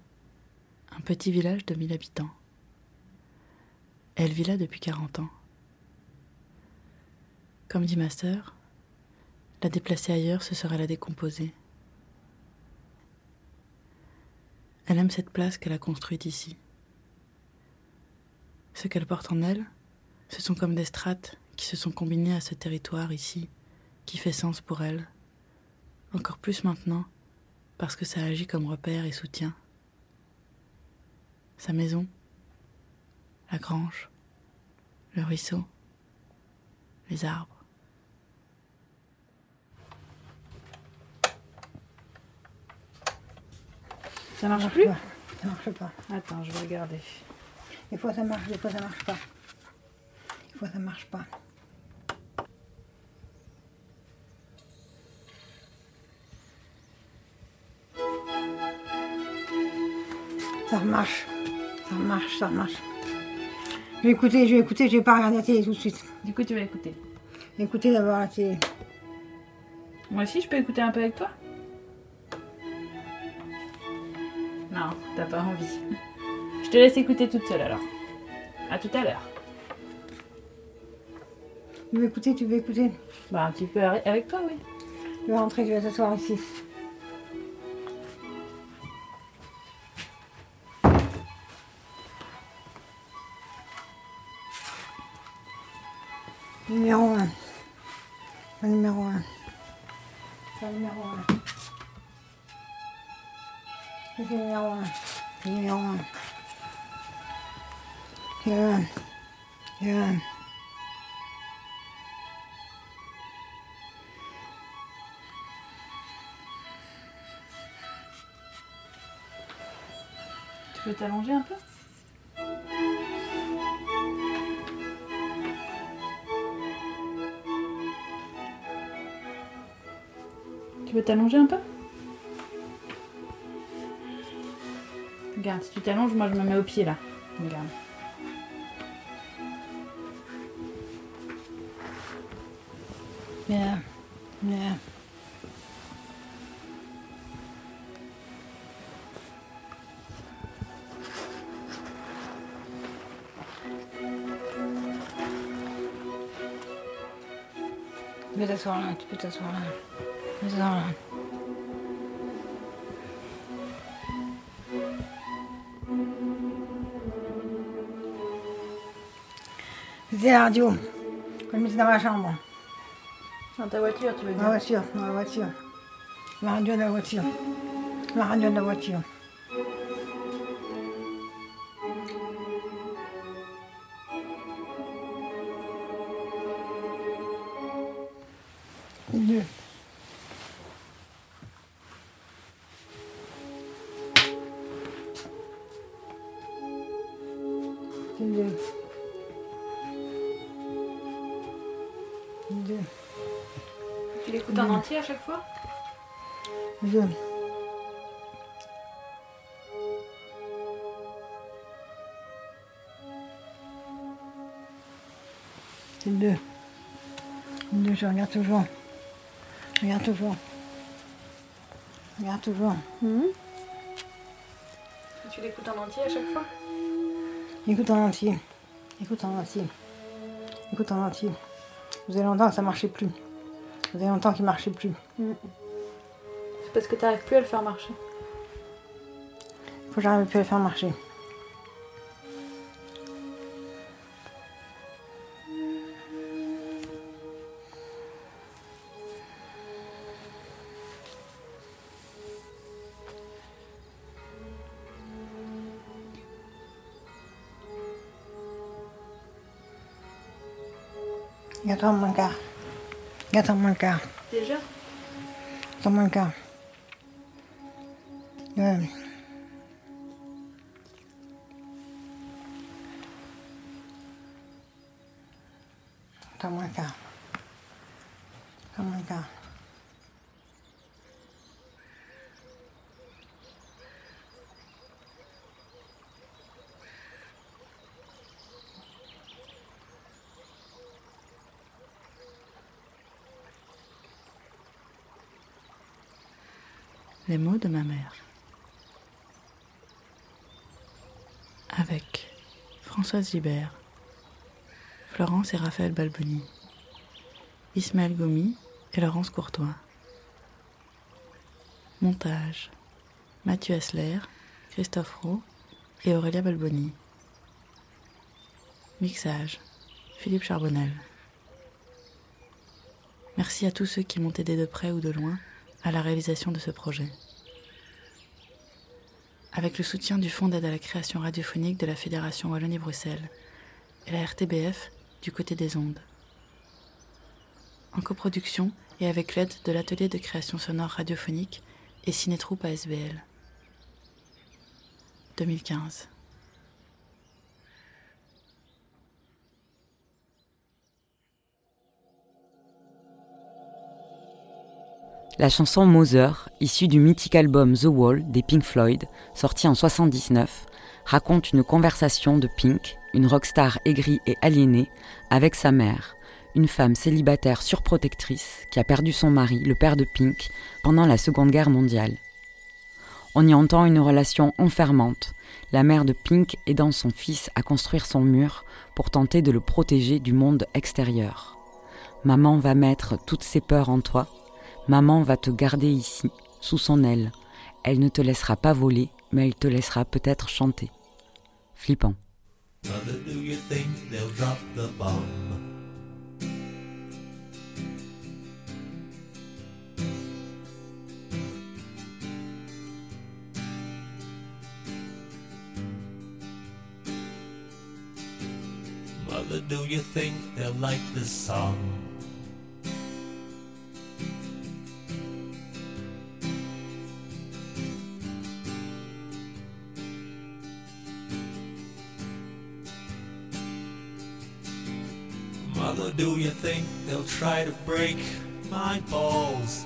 un petit village de 1000 habitants. Elle vit là depuis 40 ans. Comme dit ma sœur, la déplacer ailleurs, ce serait la décomposer. Elle aime cette place qu'elle a construite ici. Ce qu'elle porte en elle, ce sont comme des strates qui se sont combinées à ce territoire ici, qui fait sens pour elle. Encore plus maintenant, parce que ça agit comme repère et soutien. Sa maison, la grange, le ruisseau, les arbres. Ça marche plus pas. Ça marche pas. Attends, je vais regarder. Des fois ça marche, des fois ça marche pas. Des fois ça marche pas. Ça marche. Ça marche, ça marche. Je vais écouter, je vais écouter, je vais pas regarder la télé tout de suite. Du coup, tu vas écouter. Écoutez d'abord la télé. Moi aussi, je peux écouter un peu avec toi? Non, t'as pas envie. Je te laisse écouter toute seule alors. À tout à l'heure. Tu veux écouter, tu veux écouter? Bah, un petit peu avec toi, oui. Tu vas rentrer, tu vas t'asseoir ici. Numéro 1. Le numéro 1. C'est le 1. C'est le 1. Tu peux t'allonger un peu? Tu veux t'allonger un peu? Regarde, si tu t'allonges, moi je me mets au pied là. Regarde. Bien. Bien. Tu peux t'asseoir là, tu peux t'asseoir là. Tu peux t'asseoir là. La radio. Je l'ai mise dans ma chambre. Dans ta voiture, tu veux Dans la voiture, dans la voiture. La radio de la voiture. La radio de la voiture. À chaque fois? Deux. C'est deux. Deux, je regarde toujours. Je regarde toujours. Je regarde toujours. Tu l'écoutes en entier à chaque fois? Écoute en entier. Écoute en entier. Écoute en entier. Vous avez longtemps que ça marchait plus. Ça faisait longtemps qu'il marchait plus. Mm. C'est parce que tu n'arrives plus à le faire marcher. Faut que j'arrive plus à le faire marcher. Attends mon mon quart. Déjà? Mon quart. Ouais. Les mots de ma mère. Avec Françoise Gibert, Florence et Raphaël Balboni, Ismaël Gomi et Laurence Courtois. Montage Mathieu Asler, Christophe Roux et Aurélia Balboni. Mixage Philippe Charbonnel. Merci à tous ceux qui m'ont aidé de près ou de loin à la réalisation de ce projet. Avec le soutien du Fonds d'aide à la création radiophonique de la Fédération Wallonie-Bruxelles et la RTBF du côté des ondes. En coproduction et avec l'aide de l'atelier de création sonore radiophonique et Cinétroupe ASBL. 2015. La chanson Mother, issue du mythique album The Wall des Pink Floyd, sorti en 79, raconte une conversation de Pink, une rockstar aigrie et aliénée, avec sa mère, une femme célibataire surprotectrice qui a perdu son mari, le père de Pink, pendant la Seconde Guerre mondiale. On y entend une relation enfermante, la mère de Pink aidant son fils à construire son mur pour tenter de le protéger du monde extérieur. Maman va mettre toutes ses peurs en toi, Maman va te garder ici, sous son aile. Elle ne te laissera pas voler, mais elle te laissera peut-être chanter. Flippant. Mother, do you think they'll drop the bomb? Mother, do you think they'll like this song? Mother, do you think they'll try to break my balls?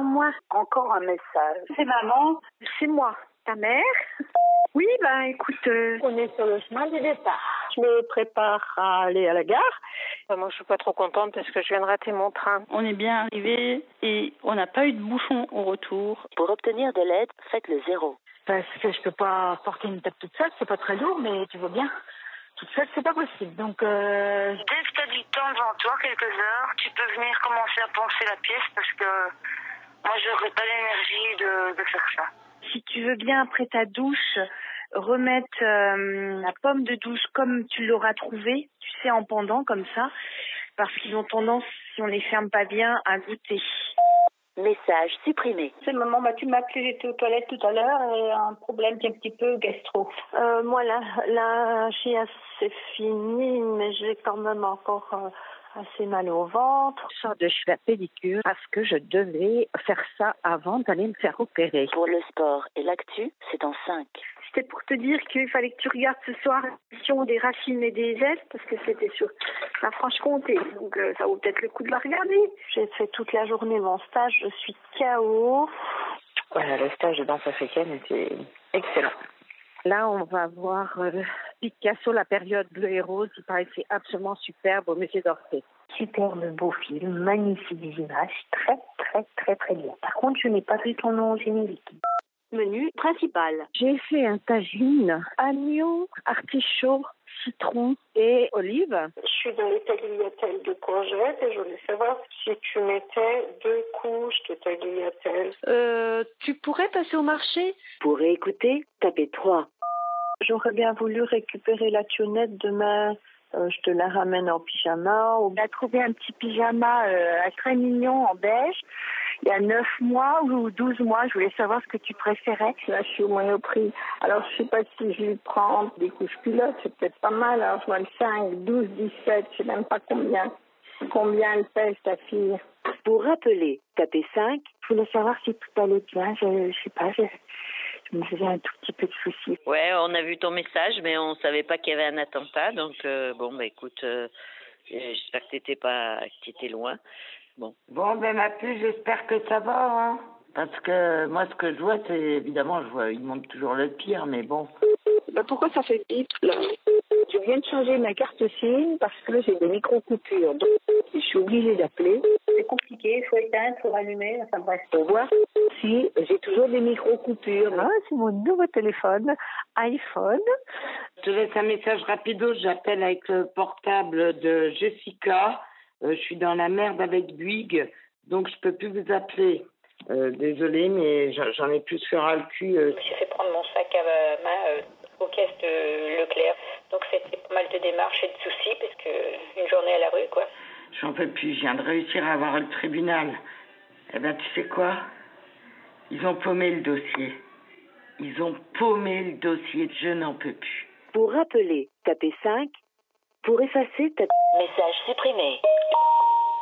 Encore moi. Encore un message. C'est maman. C'est moi. Ta mère? Oui, ben écoute, euh, on est sur le chemin du départ. Je me prépare à aller à la gare. Euh, Moi, je suis pas trop contente parce que je viens de rater mon train. On est bien arrivé et on n'a pas eu de bouchon au retour. Pour obtenir de l'aide, faites le zéro. Parce que je peux pas porter une table toute seule, c'est pas très lourd, mais tu vois bien. Toute seule, c'est pas possible. Donc, euh... Dès que tu as du temps devant toi, quelques heures, tu peux venir commencer à penser la pièce parce que moi, j'aurais pas l'énergie de, de faire ça. si tu veux bien, après ta douche, remettre euh, la pomme de douche comme tu l'auras trouvée, tu sais, en pendant comme ça, parce qu'ils ont tendance, si on les ferme pas bien, à goûter. Message supprimé. C'est maman, bah, tu m'as appelé, j'étais aux toilettes tout à l'heure et un problème qui est un petit peu gastro. Euh, moi, la, la chiasse, c'est fini, mais j'ai quand même encore euh, assez mal au ventre. Je sors de chez la pédicure parce que je devais faire ça avant d'aller me faire opérer. Pour le sport et l'actu, c'est en 5. C'était pour te dire qu'il fallait que tu regardes ce soir l'émission des racines et des ailes, parce que c'était sur la Franche-Comté. Donc euh, ça vaut peut-être le coup de la regarder. J'ai fait toute la journée mon stage, je suis KO. Voilà, le stage de danse africaine était excellent. Là, on va voir euh, Picasso, la période bleu et rose. Que c'est absolument superbe au musée d'Orsay. Superbe beau film, magnifique images, très très très très bien. Par contre, je n'ai pas vu ton nom au générique. Menu principal. J'ai fait un tagine, agneau, artichaut, citron et olive. Je suis dans les tagliatelles de courgettes et je voulais savoir si tu mettais deux couches de tagliatelles. Euh, tu pourrais passer au marché? Pour écouter, tapez 3. J'aurais bien voulu récupérer la tionnette demain. Euh, je te la ramène en pyjama. On a trouvé un petit pyjama euh, très mignon en beige. Il y a 9 mois ou 12 mois, je voulais savoir ce que tu préférais. Là, je suis au monoprix. Alors, je sais pas si je vais prendre des couches culottes, c'est peut-être pas mal. Alors, je vois le 5, 12, 17, je sais même pas combien. Combien elle pèse, ta fille Pour rappeler, tapez 5. Je voulais savoir si tout allait bien. Je, je sais pas, je, je me faisais un tout petit peu de soucis. Ouais, on a vu ton message, mais on savait pas qu'il y avait un attentat. Donc, euh, bon, bah écoute, euh, j'espère que t'étais pas, que t'étais loin. Bon. Bon, ben ma puce, j'espère que ça va, hein. Parce que moi, ce que je vois, c'est évidemment, je vois, il montre toujours le pire, mais bon. Ben pourquoi ça fait bip, là? Je viens de changer ma carte SIM parce que j'ai des micro-coupures. Donc, je suis obligée d'appeler. C'est compliqué, il faut éteindre, il faut rallumer, enfin bref. Pour voir si j'ai toujours des micro-coupures. Ah, c'est mon nouveau téléphone, iPhone. Je te laisse un message rapido, j'appelle avec le portable de Jessica. Euh, je suis dans la merde avec Bouygues, donc je peux plus vous appeler. Euh, désolée, mais j'en ai plus sur le cul. euh. J'ai fait prendre mon sac à main euh, aux caisses de Leclerc. Donc c'était pas mal de démarches et de soucis parce que une journée à la rue quoi. J'en peux plus, je viens de réussir à avoir le tribunal. Eh ben, tu sais quoi? Ils ont paumé le dossier. Ils ont paumé le dossier, je n'en peux plus. Pour rappeler, tapez 5. Pour effacer, tapez... Message supprimé.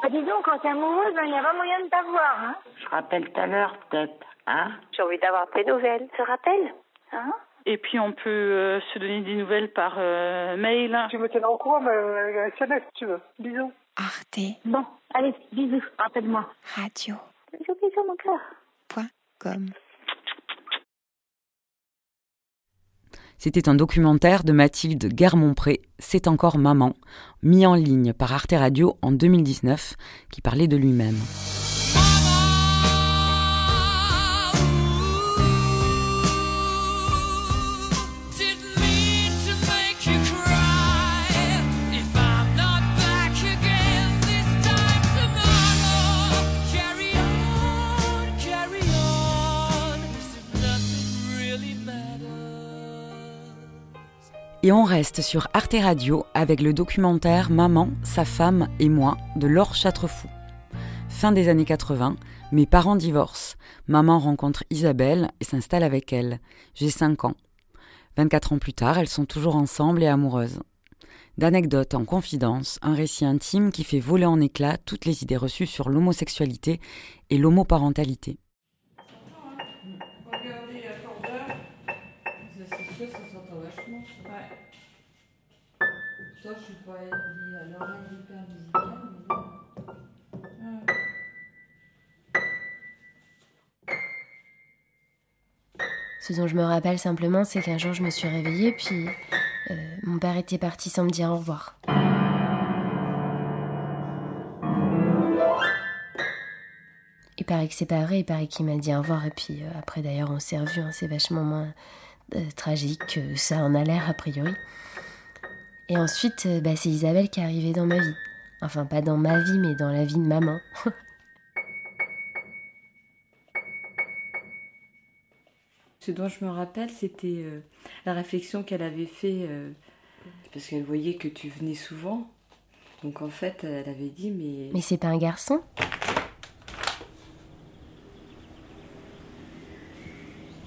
Bah dis donc, quand t'es amoureuse, il n'y a pas moyen de t'avoir, hein Je rappelle tout à l'heure, peut-être, hein J'ai envie d'avoir tes nouvelles. Tu te rappelles Hein Et puis on peut euh, se donner des nouvelles par euh, mail. Tu me tiens au courant, mais euh, SMS, si tu veux. Bisous. Arte Bon, allez, bisous, rappelle-moi. Radio. Bisous, bisous, mon cœur. Point com. C'était un documentaire de Mathilde Guermont-Pré, C'est encore maman, mis en ligne par Arte Radio en 2019, qui parlait de lui-même. Et on reste sur Arte Radio avec le documentaire Maman, sa femme et moi de Laure Châtrefou. Fin des années 80, mes parents divorcent. Maman rencontre Isabelle et s'installe avec elle. J'ai 5 ans. 24 ans plus tard, elles sont toujours ensemble et amoureuses. D'anecdotes en confidence, un récit intime qui fait voler en éclats toutes les idées reçues sur l'homosexualité et l'homoparentalité. Ce dont je me rappelle simplement, c'est qu'un jour je me suis réveillée, puis euh, mon père était parti sans me dire au revoir. Il paraît que c'est pas vrai, il paraît qu'il m'a dit au revoir, et puis euh, après d'ailleurs on s'est revus, hein, c'est vachement moins euh, tragique que ça en a l'air a priori. Et ensuite, euh, bah, c'est Isabelle qui est arrivée dans ma vie. Enfin, pas dans ma vie, mais dans la vie de maman. (laughs) Ce dont je me rappelle, c'était euh, la réflexion qu'elle avait fait euh, parce qu'elle voyait que tu venais souvent. Donc en fait, elle avait dit mais. Mais c'est pas un garçon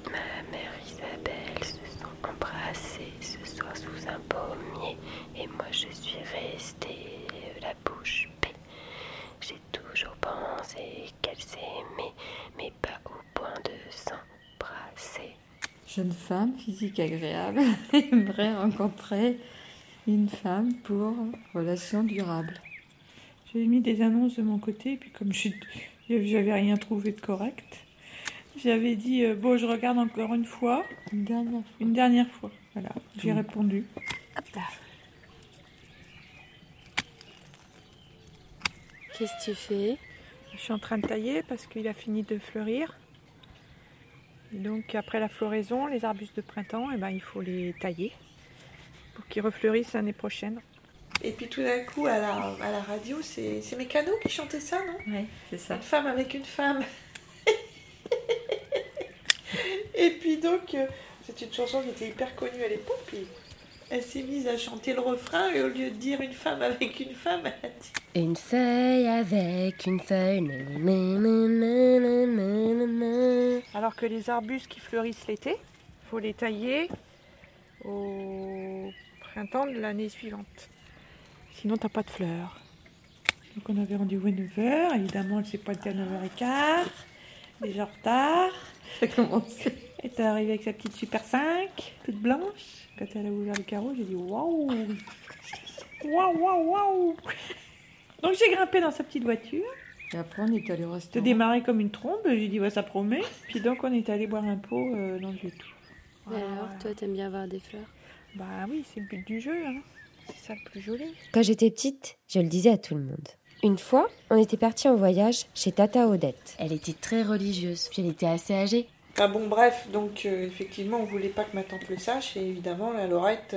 Ma mère Isabelle se sont embrassées ce soir sous un pommier et moi je suis restée la bouche bée. J'ai toujours pensé qu'elles s'aimaient, mais pas au point de s'embrasser. Jeune femme, physique agréable, (laughs) aimerait rencontrer une femme pour relation durable. J'ai mis des annonces de mon côté, puis comme je j'avais rien trouvé de correct, j'avais dit euh, bon, je regarde encore une fois. Une dernière fois. Une dernière fois. Voilà, j'ai répondu. Qu'est-ce que tu fais? Je suis en train de tailler parce qu'il a fini de fleurir. Donc après la floraison, les arbustes de printemps, eh ben, il faut les tailler. pour qu'ils refleurissent l'année prochaine. Et puis tout d'un coup, à la, à la radio, c'est c'est Mécano qui chantait ça, non? Oui, c'est ça. Une femme avec une femme. (laughs) Et puis donc, euh, c'est une chanson qui était hyper connue à l'époque. Puis elle s'est mise à chanter le refrain et au lieu de dire une femme avec une femme, elle a dit Une feuille avec une feuille. Alors que les arbustes qui fleurissent l'été, faut les tailler au printemps de l'année suivante. Sinon, t'as pas de fleurs. Donc, on avait rendez-vous à 9h. Évidemment, elle s'est pointée à 9h15. Déjà en retard. Ça commençait. Elle est arrivée avec sa petite Super 5, toute blanche. Quand elle a ouvert le carreau, j'ai dit waouh Waouh, waouh, waouh Donc, j'ai grimpé dans sa petite voiture. Et après, on est allé au Te restaurant. démarrer comme une trombe. J'ai dit, ouais, ça promet. Puis donc, on est allé boire un pot euh, dans le vieux tout. Et alors, toi, t'aimes bien avoir des fleurs? Bah oui, c'est le but du jeu. Hein. C'est ça le plus joli. Quand j'étais petite, je le disais à tout le monde. Une fois, on était parti en voyage chez Tata Odette. Elle était très religieuse, puis elle était assez âgée. Enfin bon, bref, donc euh, effectivement, on voulait pas que ma tante le sache. Et évidemment, la Laurette,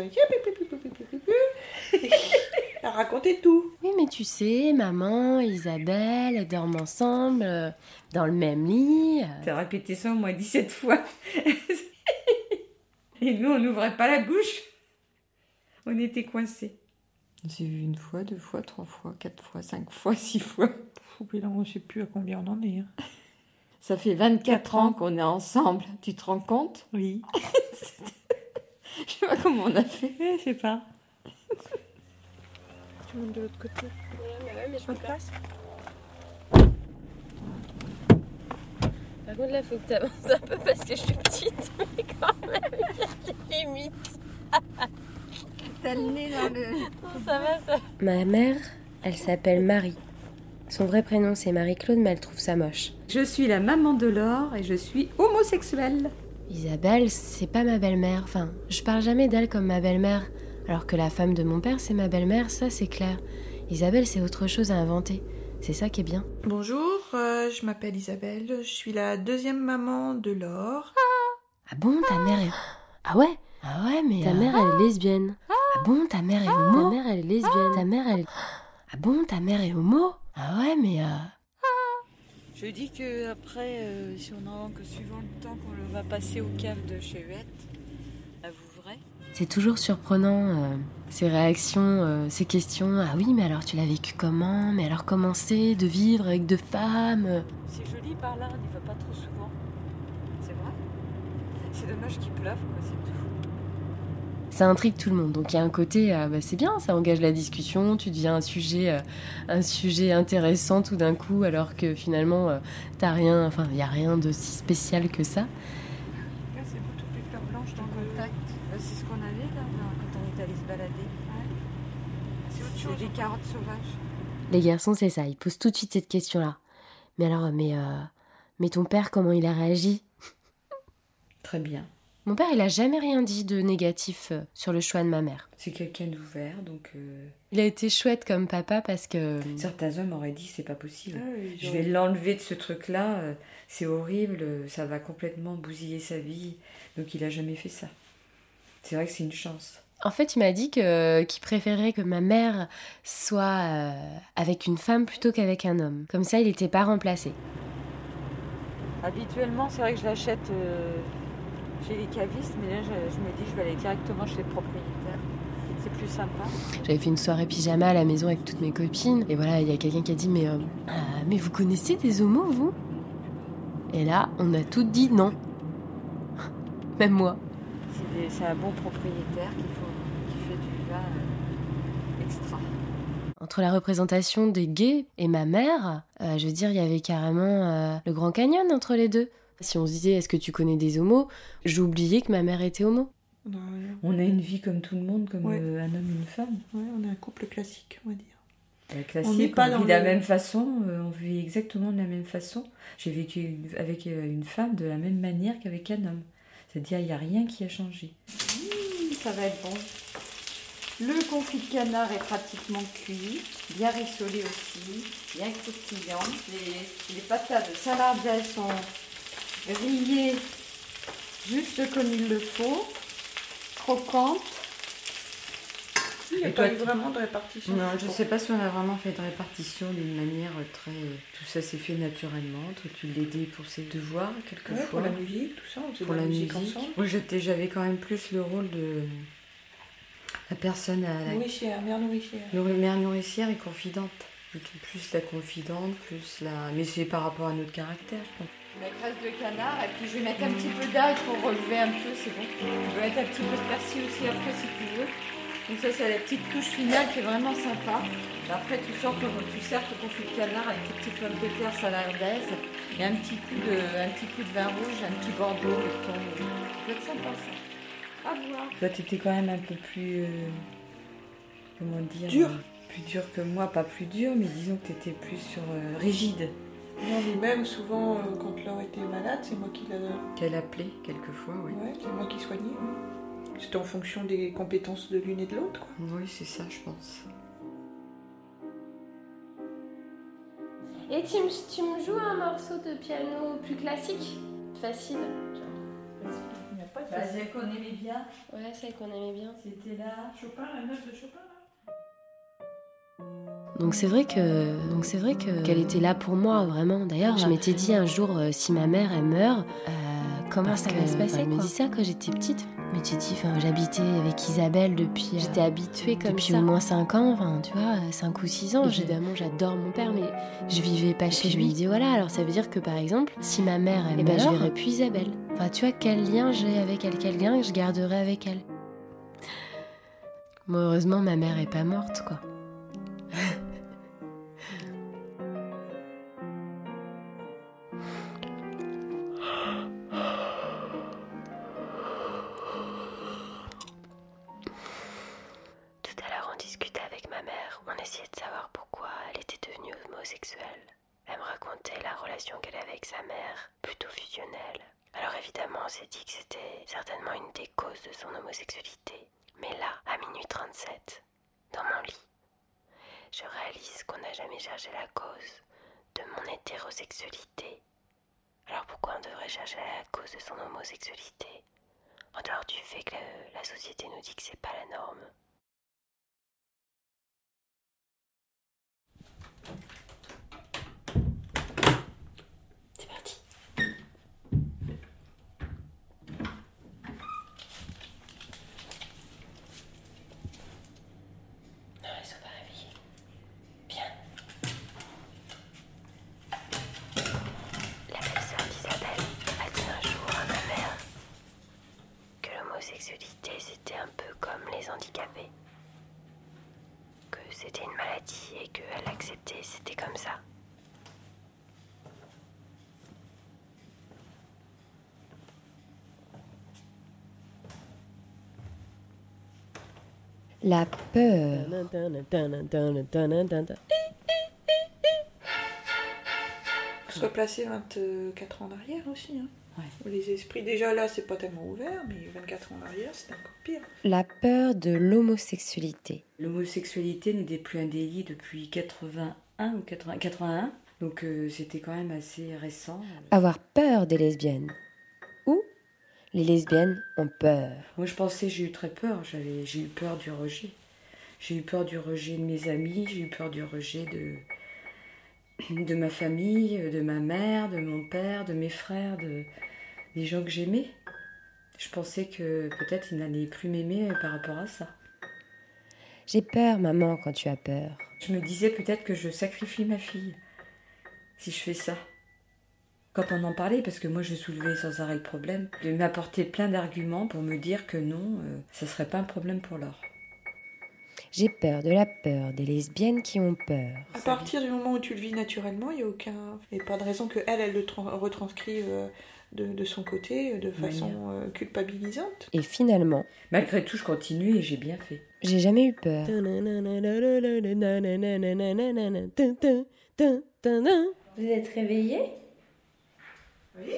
elle racontait tout. Oui, mais tu sais, maman, Isabelle, elles dorment ensemble, euh, dans le même lit. euh. T'as répété ça au moins 17 fois. (laughs) Et nous, on n'ouvrait pas la bouche. On était coincés. On s'est vu une fois, deux fois, trois fois, quatre fois, cinq fois, six fois. Pff, là, on sait plus à combien on en est. hein. Ça fait 24 ans qu'on est ensemble. Tu te rends compte? Oui. (laughs) Je sais pas comment on a fait. Je sais pas. Tu montes de l'autre côté. mais je Pas de place Par contre, là, faut que t'avances un peu parce que je suis petite, (laughs) mais quand même, il y a des limites. T'as le nez dans le. Ça va, ça Ma mère, elle s'appelle Marie. Son vrai prénom, c'est Marie-Claude, mais elle trouve ça moche. Je suis la maman de Laure et je suis homosexuelle. Isabelle, c'est pas ma belle-mère. Enfin, je parle jamais d'elle comme ma belle-mère. Alors que la femme de mon père, c'est ma belle-mère, ça c'est clair. Isabelle, c'est autre chose à inventer. C'est ça qui est bien. Bonjour, euh, je m'appelle Isabelle. Je suis la deuxième maman de Laure. Ah bon, ta mère est. Ah ouais Ah ouais, mais. Ta mère, elle est lesbienne. Ah bon, ta mère est homo Ta mère, elle est lesbienne. Ta mère, elle est. Ah bon, ta mère est homo Ah ouais, mais. euh, Je dis que après, euh, si on en que suivant le temps qu'on le va passer au cave de chez Huette, avouerai. C'est toujours surprenant, euh, ces réactions, ces questions. Ah oui, mais alors tu l'as vécu comment? Mais alors comment c'est de vivre avec deux femmes? C'est joli par là, on n'y va pas trop souvent. C'est vrai? C'est dommage qu'il pleuve, quoi, c'est tout. Ça intrigue tout le monde. Donc il y a un côté, euh, bah, c'est bien, ça engage la discussion, tu deviens un sujet, euh, un sujet intéressant tout d'un coup, alors que finalement, euh, t'as rien, enfin, il n'y a rien de si spécial que ça. Là, c'est beaucoup plus fleurs blanches dans le contact. Là, c'est ce qu'on avait là, là, quand on est allé se balader. C'est autre chose. C'est des carottes sauvages. Les garçons, c'est ça, ils posent tout de suite cette question-là. Mais alors, mais, euh, mais ton père, comment il a réagi? Très bien. Mon père, il a jamais rien dit de négatif euh, sur le choix de ma mère. C'est quelqu'un d'ouvert, donc. euh, Il a été chouette comme papa parce que. Certains hommes auraient dit c'est pas possible. Ah oui, je vais l'enlever de ce truc-là, euh, c'est horrible, euh, ça va complètement bousiller sa vie. Donc il a jamais fait ça. C'est vrai que c'est une chance. En fait, il m'a dit que qu'il préférait que ma mère soit euh, avec une femme plutôt qu'avec un homme. Comme ça, il n'était pas remplacé. Habituellement, c'est vrai que je l'achète euh, chez les cavistes, mais là, je, je me dis, je vais aller directement chez les propriétaires. C'est plus sympa. J'avais fait une soirée pyjama à la maison avec toutes mes copines. Et voilà, il y a quelqu'un qui a dit Mais, euh, ah, mais vous connaissez des homos, vous? Et là, on a toutes dit non. (laughs) Même moi. C'est un bon propriétaire qui, faut, qui fait du vin euh, extra. Entre la représentation des gays et ma mère, euh, je veux dire, il y avait carrément euh, le Grand Canyon entre les deux. Si on se disait Est-ce que tu connais des homos J'oubliais que ma mère était homo. On a une vie comme tout le monde, comme Ouais. euh, un homme et une femme. Ouais, on est un couple classique, on va dire. La On classique, on, pas vit de la même façon, euh, on vit exactement de la même façon. J'ai vécu une- avec euh, une femme de la même manière qu'avec un homme. C'est-à-dire, il n'y a rien qui a changé. Mmh, ça va être bon. Le confit de canard est pratiquement cuit, bien rissolé aussi, bien croustillant. Les, les patates de salade, elles sont grillées juste comme il le faut, croquantes. il n'y a pas eu vraiment de répartition. Non, je sais pas si on a vraiment fait de répartition d'une manière très. Tout ça s'est fait naturellement. Toi, tu l'aidais pour ses devoirs, quelquefois. Ouais, pour la musique, tout ça, on faisait Pour de la musique. musique ensemble. Moi, j'étais- j'avais quand même plus le rôle de la personne à la. Nourricière, mère nourricière. Nourri- Mère nourricière et confidente. Plutôt Plus la confidente, plus la. Mais c'est par rapport à notre caractère, je pense. La graisse de canard, et puis je vais mettre un petit peu d'ail pour relever un peu, c'est bon. Je vais mettre un petit peu de persil aussi après si tu veux. Donc ça c'est la petite touche finale qui est vraiment sympa. Après tu sors ton, tu sers ton confit de canard avec tes petites pommes de terre salardaise et un petit coup de, un petit coup de vin rouge, un petit bordeaux, le thon. Ça peut être sympa ça. À voir. Toi, t'étais quand même un peu plus. euh, comment dire Dur. Plus dur que moi, pas plus dur, mais disons que t'étais plus sur. euh, rigide. Non, mais même souvent, euh, quand Laure était malade, c'est moi qui la. Qu'elle appelait quelquefois, oui. Ouais, c'est moi qui soignais. ouais. C'était en fonction des compétences de l'une et de l'autre. quoi. Oui, c'est ça, je pense. Et tu me, tu me joues un morceau de piano plus classique? Facile. Il n'y a pas de Bah, celle qu'on aimait bien. Ouais, celle qu'on aimait bien. C'était là. Chopin, la note de Chopin, Donc c'est vrai que donc c'est vrai que qu'elle était là pour moi vraiment. D'ailleurs, je m'étais dit un jour euh, si ma mère elle meurt, euh, comment ça va se passer Elle me dit ça quand j'étais petite. Mais tu dis, j'habitais avec Isabelle depuis. J'étais habituée comme depuis au moins 5 ans, enfin, tu vois, 5 ou 6 ans. Évidemment, j'adore mon père, mais je vivais pas chez lui. Je me dis, voilà, alors ça veut dire que par exemple, si ma mère elle Eh meurt, ben, je alors verrai plus Isabelle. Enfin, tu vois, quel lien j'ai avec elle, quel lien je garderai avec elle. Bon, heureusement, ma mère est pas morte, quoi. Elle me racontait la relation qu'elle avait avec sa mère, plutôt fusionnelle. Alors évidemment, on s'est dit que c'était certainement une des causes de son homosexualité. Mais là, à minuit 37, dans mon lit, je réalise qu'on n'a jamais cherché la cause de mon hétérosexualité. Alors pourquoi on devrait chercher la cause de son homosexualité En dehors du fait que la société nous dit que c'est pas la norme? C'est parti. Non, ils sont pas réveillés. Bien. La belle-sœur d'Isabelle a dit un jour à ma mère que l'homosexualité c'était un peu comme les handicapés. Que c'était une maladie et qu'elle acceptait, c'était comme ça. La peur. Se replacer 24 ans en arrière aussi. Hein. Les esprits, déjà là, c'est pas tellement ouvert, mais 24 ans en arrière, c'est encore pire. La peur de l'homosexualité. L'homosexualité n'était plus un délit depuis 81 ou 80 81. Donc euh, c'était quand même assez récent. Avoir peur des lesbiennes. Les lesbiennes ont peur. Moi je pensais, j'ai eu très peur. J'avais, j'ai eu peur du rejet. J'ai eu peur du rejet de mes amis, j'ai eu peur du rejet de, de ma famille, de ma mère, de mon père, de mes frères, de, des gens que j'aimais. Je pensais que peut-être ils n'allaient plus m'aimer par rapport à ça. J'ai peur, maman, quand tu as peur. Je me disais peut-être que je sacrifie ma fille si je fais ça. Quand on en parlait, parce que moi je soulevais sans arrêt le problème, de m'apporter plein d'arguments pour me dire que non, euh, ça serait pas un problème pour Laure. J'ai peur de la peur des lesbiennes qui ont peur. À partir du moment où tu le vis naturellement, il n'y a aucun. Il n'y a pas de raison que elle, elle le tra- retranscrive euh, de, de son côté, de façon euh, culpabilisante. Et finalement, Malgré tout, je continue et j'ai bien fait. j'ai jamais eu peur. Vous êtes réveillé Oui.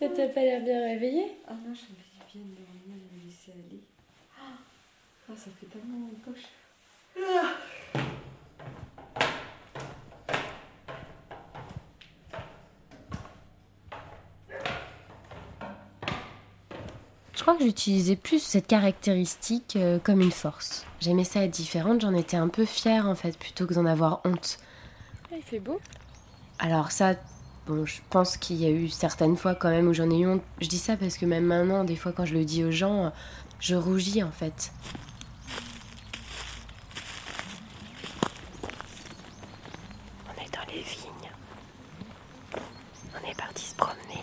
Mais t'as pas l'air bien réveillé Ah non, je viens de dormir, de me laisser aller. Ah, ça fait tellement poche. Je crois que j'utilisais plus cette caractéristique euh, comme une force. J'aimais ça être différente, j'en étais un peu fière en fait, plutôt que d'en avoir honte. Ah, il fait beau? Alors ça, bon, je pense qu'il y a eu certaines fois quand même où j'en ai eu honte. Je dis ça parce que même maintenant, des fois quand je le dis aux gens, je rougis en fait. On est dans les vignes. On est parti se promener.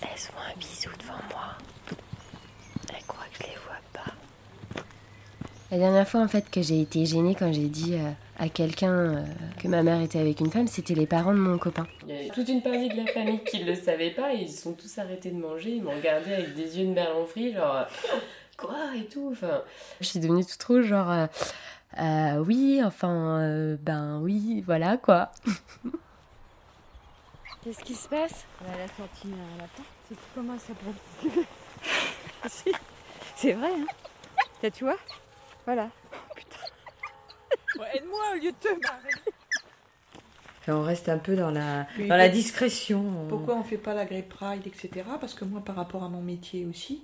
Elles se font un bisou devant moi. Elles croient que je les vois pas. La dernière fois en fait que j'ai été gênée quand j'ai dit euh, à quelqu'un euh, que ma mère était avec une femme, c'était les parents de mon copain. Il y a toute une partie de la famille qui le savait pas et ils sont tous arrêtés de manger. Ils m'ont regardé avec des yeux de merlan frit, genre quoi et tout? Enfin, Je suis devenue toute rouge, genre euh, euh, oui, enfin euh, ben oui, voilà quoi. (laughs) Qu'est-ce qui se passe? Elle a sorti un lapin. C'est comment ça s'appelle (laughs) Si, C'est vrai, hein T'as, tu vois? Voilà. Aide-moi au lieu de te marrer. On reste un peu dans la, dans la discrétion. Pourquoi on fait pas la Grey Pride, etc. Parce que moi, par rapport à mon métier aussi,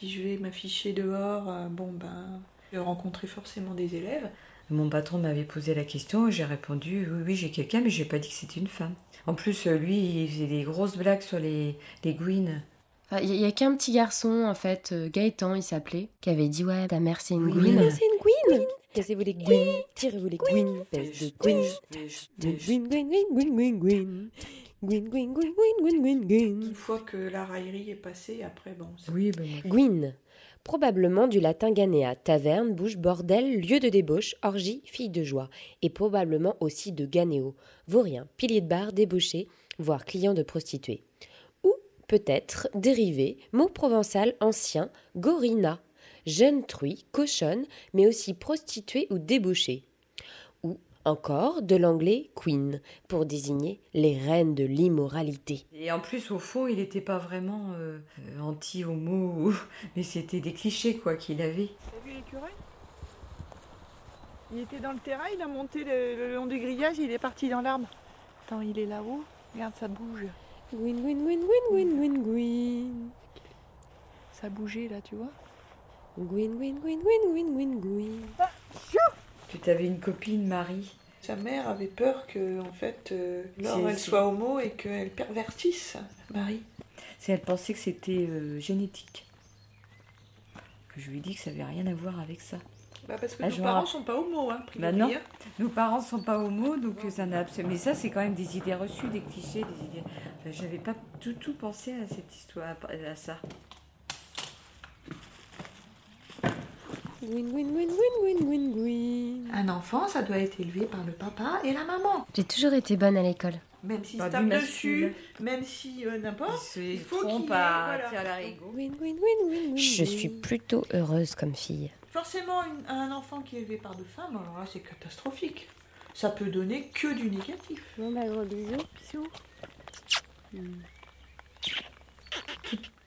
si je vais m'afficher dehors, euh, bon ben, je vais rencontrer forcément des élèves. Mon patron m'avait posé la question, j'ai répondu oui, oui, j'ai quelqu'un, mais j'ai pas dit que c'était une femme. En plus, euh, lui, il faisait des grosses blagues sur les, les gouines. Enfin, Il y, a qu'un petit garçon en fait, euh, Gaëtan il s'appelait, qui avait dit ouais ta mère c'est une Oui. gouine. Ma mère, c'est une gouine. Cassez-vous les gouines, tirez-vous les gouines, espèce de gouine. Gouine, gouine, gouine, gouine, gouine, gouine. Gouine, gouine, gouine, gouine, gouine, gouine, gouine. Une fois que la raillerie est passée, après, bon. c'est- Oui, ben, Gouine. Probablement du latin ganéa, taverne, bouche, bordel, lieu de débauche, orgie, fille de joie, et probablement aussi de ganéo, vaurien, pilier de bar, débauché, voire client de prostituée. Ou peut-être dérivé, mot provençal ancien, gorina, jeune truie, cochonne, mais aussi prostituée ou débauchée. Ou encore de l'anglais queen, pour désigner les reines de l'immoralité. Et en plus, au fond, il n'était pas vraiment euh, anti-homo, (laughs) mais c'était des clichés quoi qu'il avait. T'as vu l'écureuil? Il était dans le terrain, il a monté le, le long du grillage, il est parti dans l'arbre. Attends, il est là-haut. Regarde, ça bouge. Gouine, gouine, gouine, gouine, gouine, gouine, gouine. Ça bougeait là, tu vois? Tu t'avais une copine, Marie. Sa mère avait peur que, en fait, euh, Laure, elle soit homo et qu'elle pervertisse Marie. C'est elle pensait que c'était euh, génétique. Que je lui ai dit que ça avait rien à voir avec ça. Bah parce que Ah, nos parents rapp- sont pas homo, hein, Bah non, hein. nos parents sont pas homo, donc euh, ça n'a absolument. Mais ça, c'est quand même des idées reçues, des clichés, des idées. Enfin, J'avais pas du tout pensé à cette histoire, à ça. Gouine, gouine, gouine, gouine, gouine, gouine, gouine. Un enfant, ça doit être élevé par le papa et la maman. J'ai toujours été bonne à l'école. Même Pas se tape dessus, même si euh, n'importe, Il il faut qu'il à Je suis plutôt heureuse comme fille. Forcément, une- un enfant qui est élevé par deux femmes, alors là, c'est catastrophique. Ça peut donner que du négatif. Bon, bah, gros bisous. Bisous.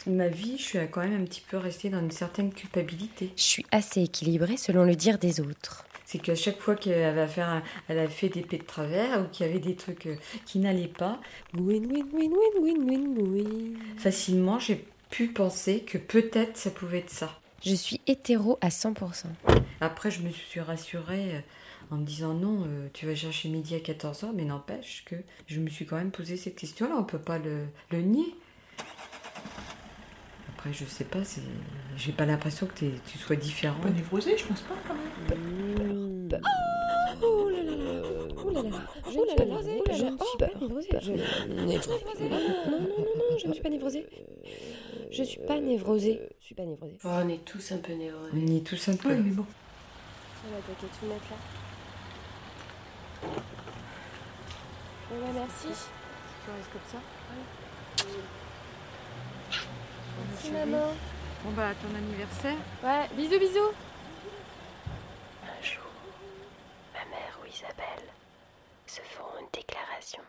Ma vie, je suis quand même un petit peu restée dans une certaine culpabilité. Je suis assez équilibrée selon le dire des autres. C'est qu'à chaque fois qu'elle va faire, elle a fait des pets de travers ou qu'il y avait des trucs euh, qui n'allaient pas, gouine, gouine, gouine, gouine, gouine, gouine. facilement, j'ai pu penser que peut-être ça pouvait être ça. Je suis hétéro à 100%. Après, je me suis rassurée euh, en me disant non, euh, tu vas chercher midi à 14h, mais n'empêche que je me suis quand même posé cette question-là, on peut pas le, le nier. Après, je sais pas, c'est- j'ai pas l'impression que tu sois différent. Pas névrosé, je pense pas quand même. Oh là là là, oh là là là, je ne suis pas névrosée, je ne suis pas névrosée, je névrosée. Non, non, non, non, je ne suis pas névrosée. Je suis pas névrosée, je suis pas névrosée. Oh, on est tous un peu névrosés. On est tous un peu. Oui, mais bon. Voilà, t'as qu'à tout mettre là. Bon bah merci. Tu restes comme ça Merci maman. Bon, bah, ton anniversaire. Ouais, bisous, bisous. Un jour, ma mère ou Isabelle se feront une déclaration.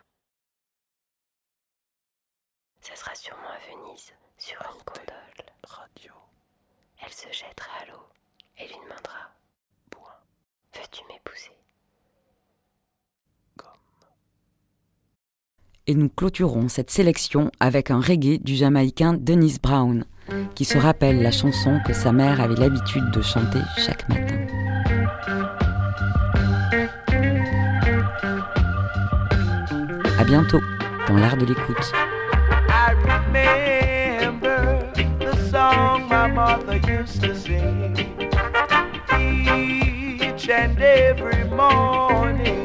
Ça sera sûrement à Venise, sur une gondole. Radio. Elle se jettera à l'eau et lui demandera Veux-tu m'épouser? Et nous clôturons cette sélection avec un reggae du Jamaïcain Dennis Brown. qui se rappelle la chanson que sa mère avait l'habitude de chanter chaque matin. À bientôt dans l'art de l'écoute. And every morning.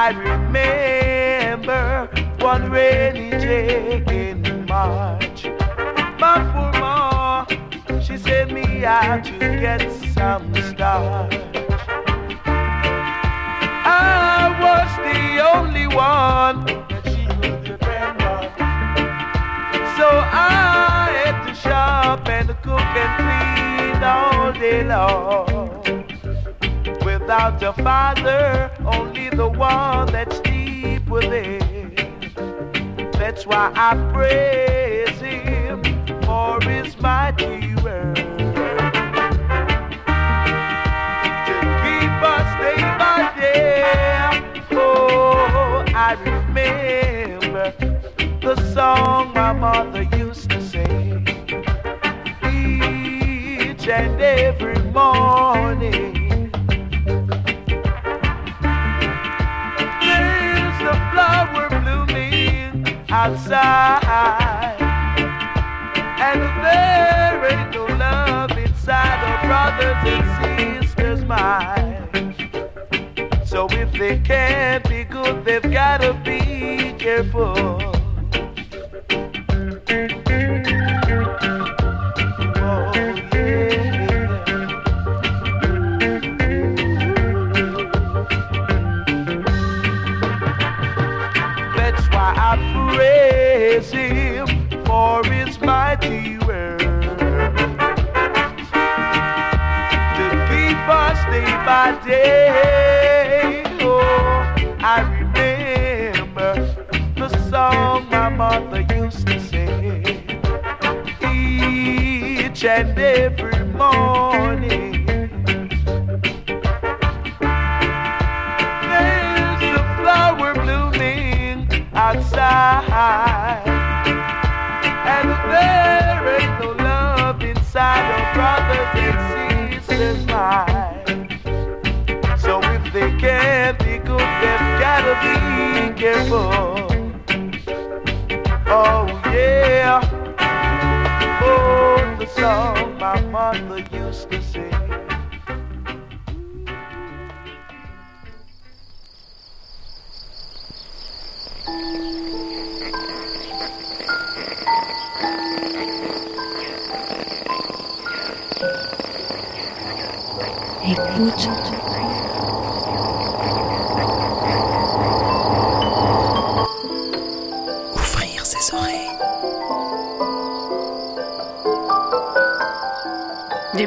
I remember one rainy day in March. My poor ma, she sent me out to get some starch. I was the only one that she could depend on. So I had to shop and cook and clean all day long. Without a father, only the one that's deep within. That's why I praise him for his mighty word. To keep us day by day. Oh, I remember the song my mother used to sing each and every morning. Outside, and there ain't no love inside a brothers and sisters' mind. So if they can't be good, they've gotta be careful.